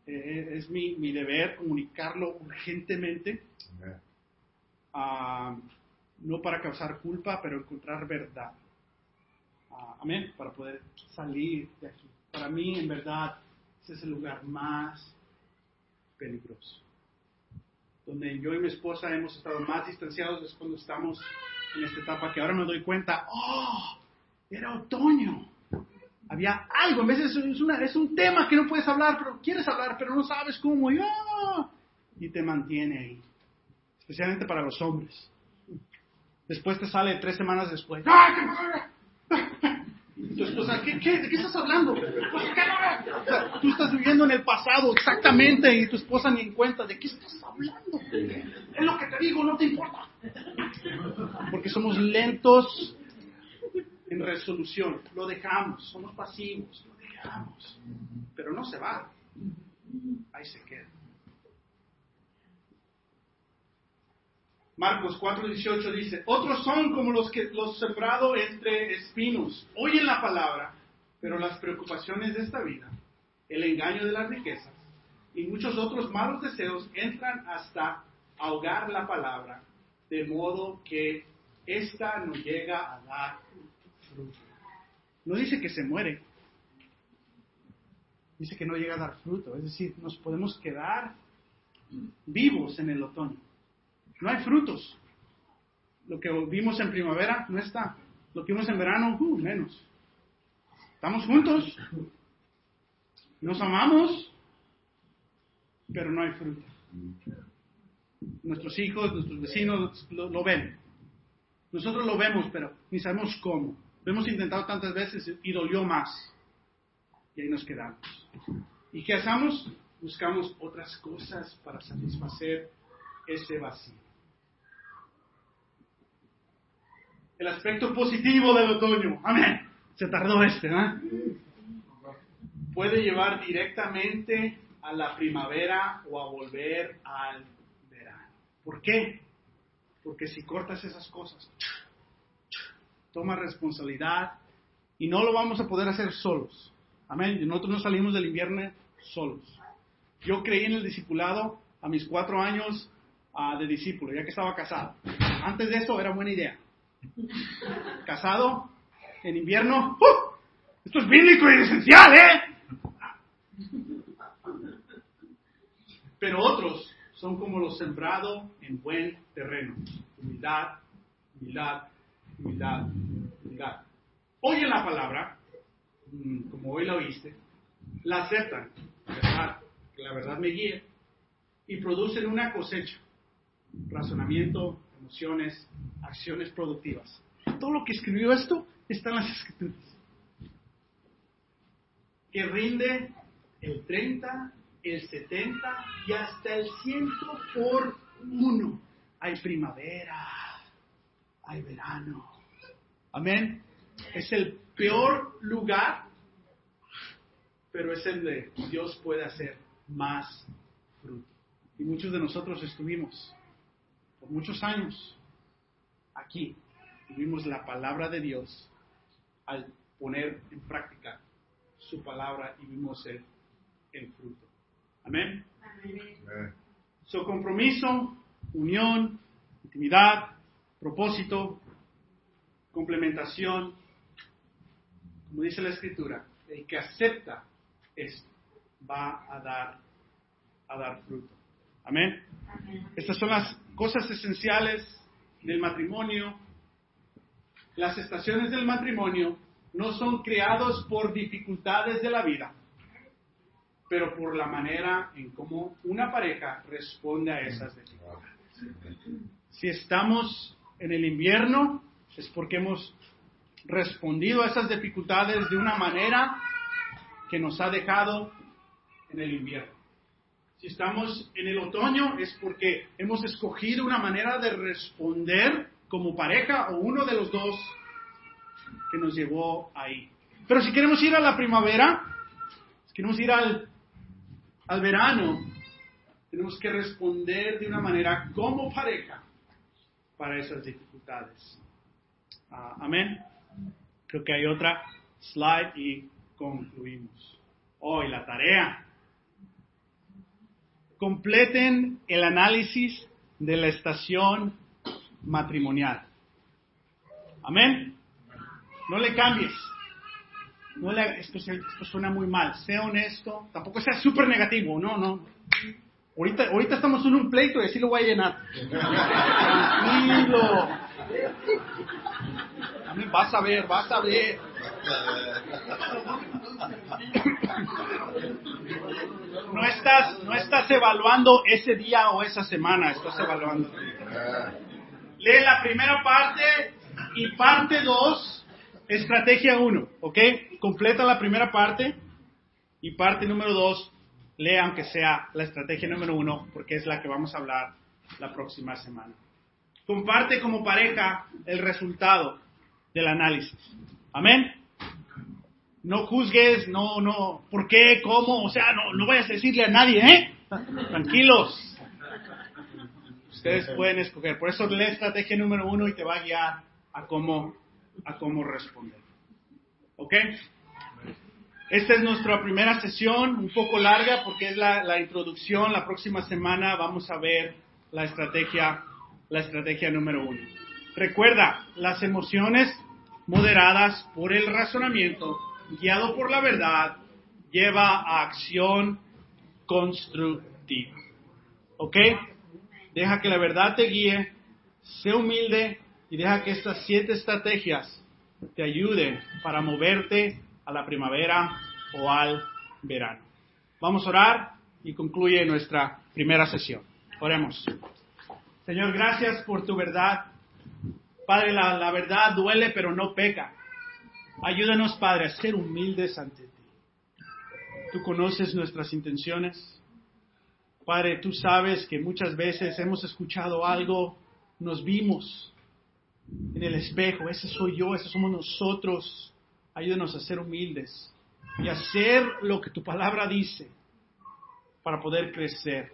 Eh, es mi, mi deber comunicarlo urgentemente, ah, no para causar culpa, pero encontrar verdad. Ah, amén, para poder salir de aquí. Para mí, en verdad, ese es el lugar más peligroso. Donde yo y mi esposa hemos estado más distanciados es cuando estamos en esta etapa que ahora me doy cuenta, ¡oh! Era otoño. Había algo, vez de es, una, es un tema que no puedes hablar, pero quieres hablar, pero no sabes cómo. Y, ¡ah! y te mantiene ahí. Especialmente para los hombres. Después te sale tres semanas después. ¡Ah, y tu esposa, ¿qué, qué, ¿de qué estás hablando? Pues. O sea, tú estás viviendo en el pasado exactamente y tu esposa ni en cuenta. ¿De qué estás hablando? Es lo que te digo, no te importa. Porque somos lentos en resolución. Lo dejamos, somos pasivos, lo dejamos. Pero no se va. Ahí se queda. Marcos 4:18 dice, otros son como los que los sembrado entre espinos, oyen la palabra, pero las preocupaciones de esta vida, el engaño de las riquezas y muchos otros malos deseos entran hasta ahogar la palabra, de modo que ésta no llega a dar fruto. No dice que se muere, dice que no llega a dar fruto, es decir, nos podemos quedar vivos en el otoño. No hay frutos. Lo que vimos en primavera no está. Lo que vimos en verano, uh, menos. Estamos juntos. Nos amamos, pero no hay fruto. Nuestros hijos, nuestros vecinos lo, lo ven. Nosotros lo vemos, pero ni sabemos cómo. Lo hemos intentado tantas veces y dolió más. Y ahí nos quedamos. ¿Y qué hacemos? Buscamos otras cosas para satisfacer ese vacío. El aspecto positivo del otoño. Amén. Se tardó este, ¿eh? Puede llevar directamente a la primavera o a volver al verano. ¿Por qué? Porque si cortas esas cosas, toma responsabilidad y no lo vamos a poder hacer solos. Amén. Nosotros no salimos del invierno solos. Yo creí en el discipulado a mis cuatro años ah, de discípulo, ya que estaba casado. Antes de eso era buena idea. Casado en invierno, ¡uh! esto es bíblico y esencial, ¿eh? Pero otros son como los sembrados en buen terreno. Humildad, humildad, humildad, humildad. Oyen la palabra, mm, como hoy la oíste, la aceptan, ¿verdad? Que la verdad me guíe, y producen una cosecha. Razonamiento, emociones, acciones productivas. Todo lo que escribió esto está en las escrituras. Que rinde el 30, el 70 y hasta el 100 por uno. Hay primavera, hay verano. Amén. Es el peor lugar, pero es el de Dios puede hacer más fruto. Y muchos de nosotros estuvimos por muchos años aquí. Tuvimos la palabra de Dios al poner en práctica su palabra y vimos el, el fruto. Amén. Amén. Su compromiso, unión, intimidad, propósito, complementación, como dice la escritura, el que acepta esto va a dar, a dar fruto. Amén. Estas son las cosas esenciales del matrimonio. Las estaciones del matrimonio no son creados por dificultades de la vida, pero por la manera en cómo una pareja responde a esas dificultades. Si estamos en el invierno, es porque hemos respondido a esas dificultades de una manera que nos ha dejado en el invierno. Si estamos en el otoño, es porque hemos escogido una manera de responder como pareja o uno de los dos que nos llevó ahí. Pero si queremos ir a la primavera, si queremos ir al, al verano, tenemos que responder de una manera como pareja para esas dificultades. Ah, amén. Creo que hay otra slide y concluimos. Hoy la tarea. Completen el análisis de la estación matrimonial. Amén. No le cambies. No le, esto, suena muy mal. Sea honesto. Tampoco sea súper negativo. No, no. Ahorita, ahorita estamos en un pleito y así lo voy a llenar. Tranquilo. Amén. Vas a ver, vas a ver. No estás, no estás evaluando ese día o esa semana, estás evaluando. Lee la primera parte y parte 2, estrategia 1, ¿ok? Completa la primera parte y parte número 2, lee aunque sea la estrategia número 1, porque es la que vamos a hablar la próxima semana. Comparte como pareja el resultado del análisis. Amén. No juzgues, no, no, ¿por qué? ¿Cómo? O sea, no, no vayas a decirle a nadie, ¿eh? Tranquilos. Ustedes pueden escoger. Por eso lee estrategia número uno y te va a guiar a cómo, a cómo responder. ¿Ok? Esta es nuestra primera sesión, un poco larga porque es la, la introducción. La próxima semana vamos a ver la estrategia, la estrategia número uno. Recuerda, las emociones moderadas por el razonamiento, guiado por la verdad, lleva a acción constructiva. ¿Ok? Deja que la verdad te guíe, sé humilde y deja que estas siete estrategias te ayuden para moverte a la primavera o al verano. Vamos a orar y concluye nuestra primera sesión. Oremos. Señor, gracias por tu verdad. Padre, la, la verdad duele pero no peca. Ayúdanos, Padre, a ser humildes ante ti. Tú conoces nuestras intenciones. Padre, tú sabes que muchas veces hemos escuchado algo, nos vimos en el espejo, ese soy yo, ese somos nosotros. Ayúdanos a ser humildes y hacer lo que tu palabra dice para poder crecer.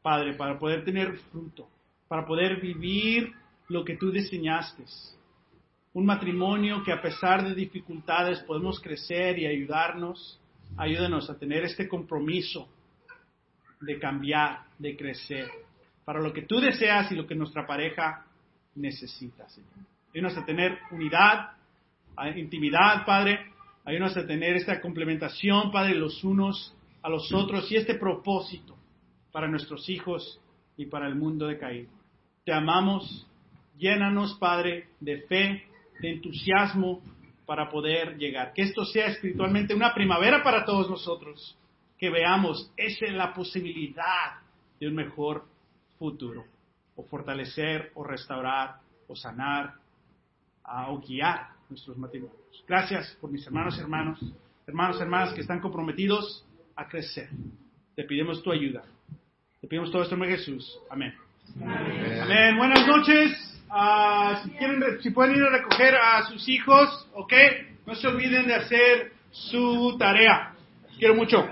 Padre, para poder tener fruto, para poder vivir lo que tú diseñaste. Un matrimonio que a pesar de dificultades podemos crecer y ayudarnos. Ayúdanos a tener este compromiso de cambiar, de crecer, para lo que tú deseas y lo que nuestra pareja necesita, Señor. Ayúdanos a tener unidad, intimidad, Padre. Ayúdanos a tener esta complementación, Padre, los unos a los otros y este propósito para nuestros hijos y para el mundo decaído. Te amamos, llénanos, Padre, de fe, de entusiasmo para poder llegar. Que esto sea espiritualmente una primavera para todos nosotros. Que veamos, esa es la posibilidad de un mejor futuro, o fortalecer, o restaurar, o sanar, o guiar nuestros matrimonios. Gracias por mis hermanos y hermanos, hermanos y hermanas que están comprometidos a crecer. Te pedimos tu ayuda. Te pedimos todo esto en Jesús. Amén. Amén. Buenas noches. Ah, si, quieren, si pueden ir a recoger a sus hijos, ¿ok? No se olviden de hacer su tarea. Quiero mucho.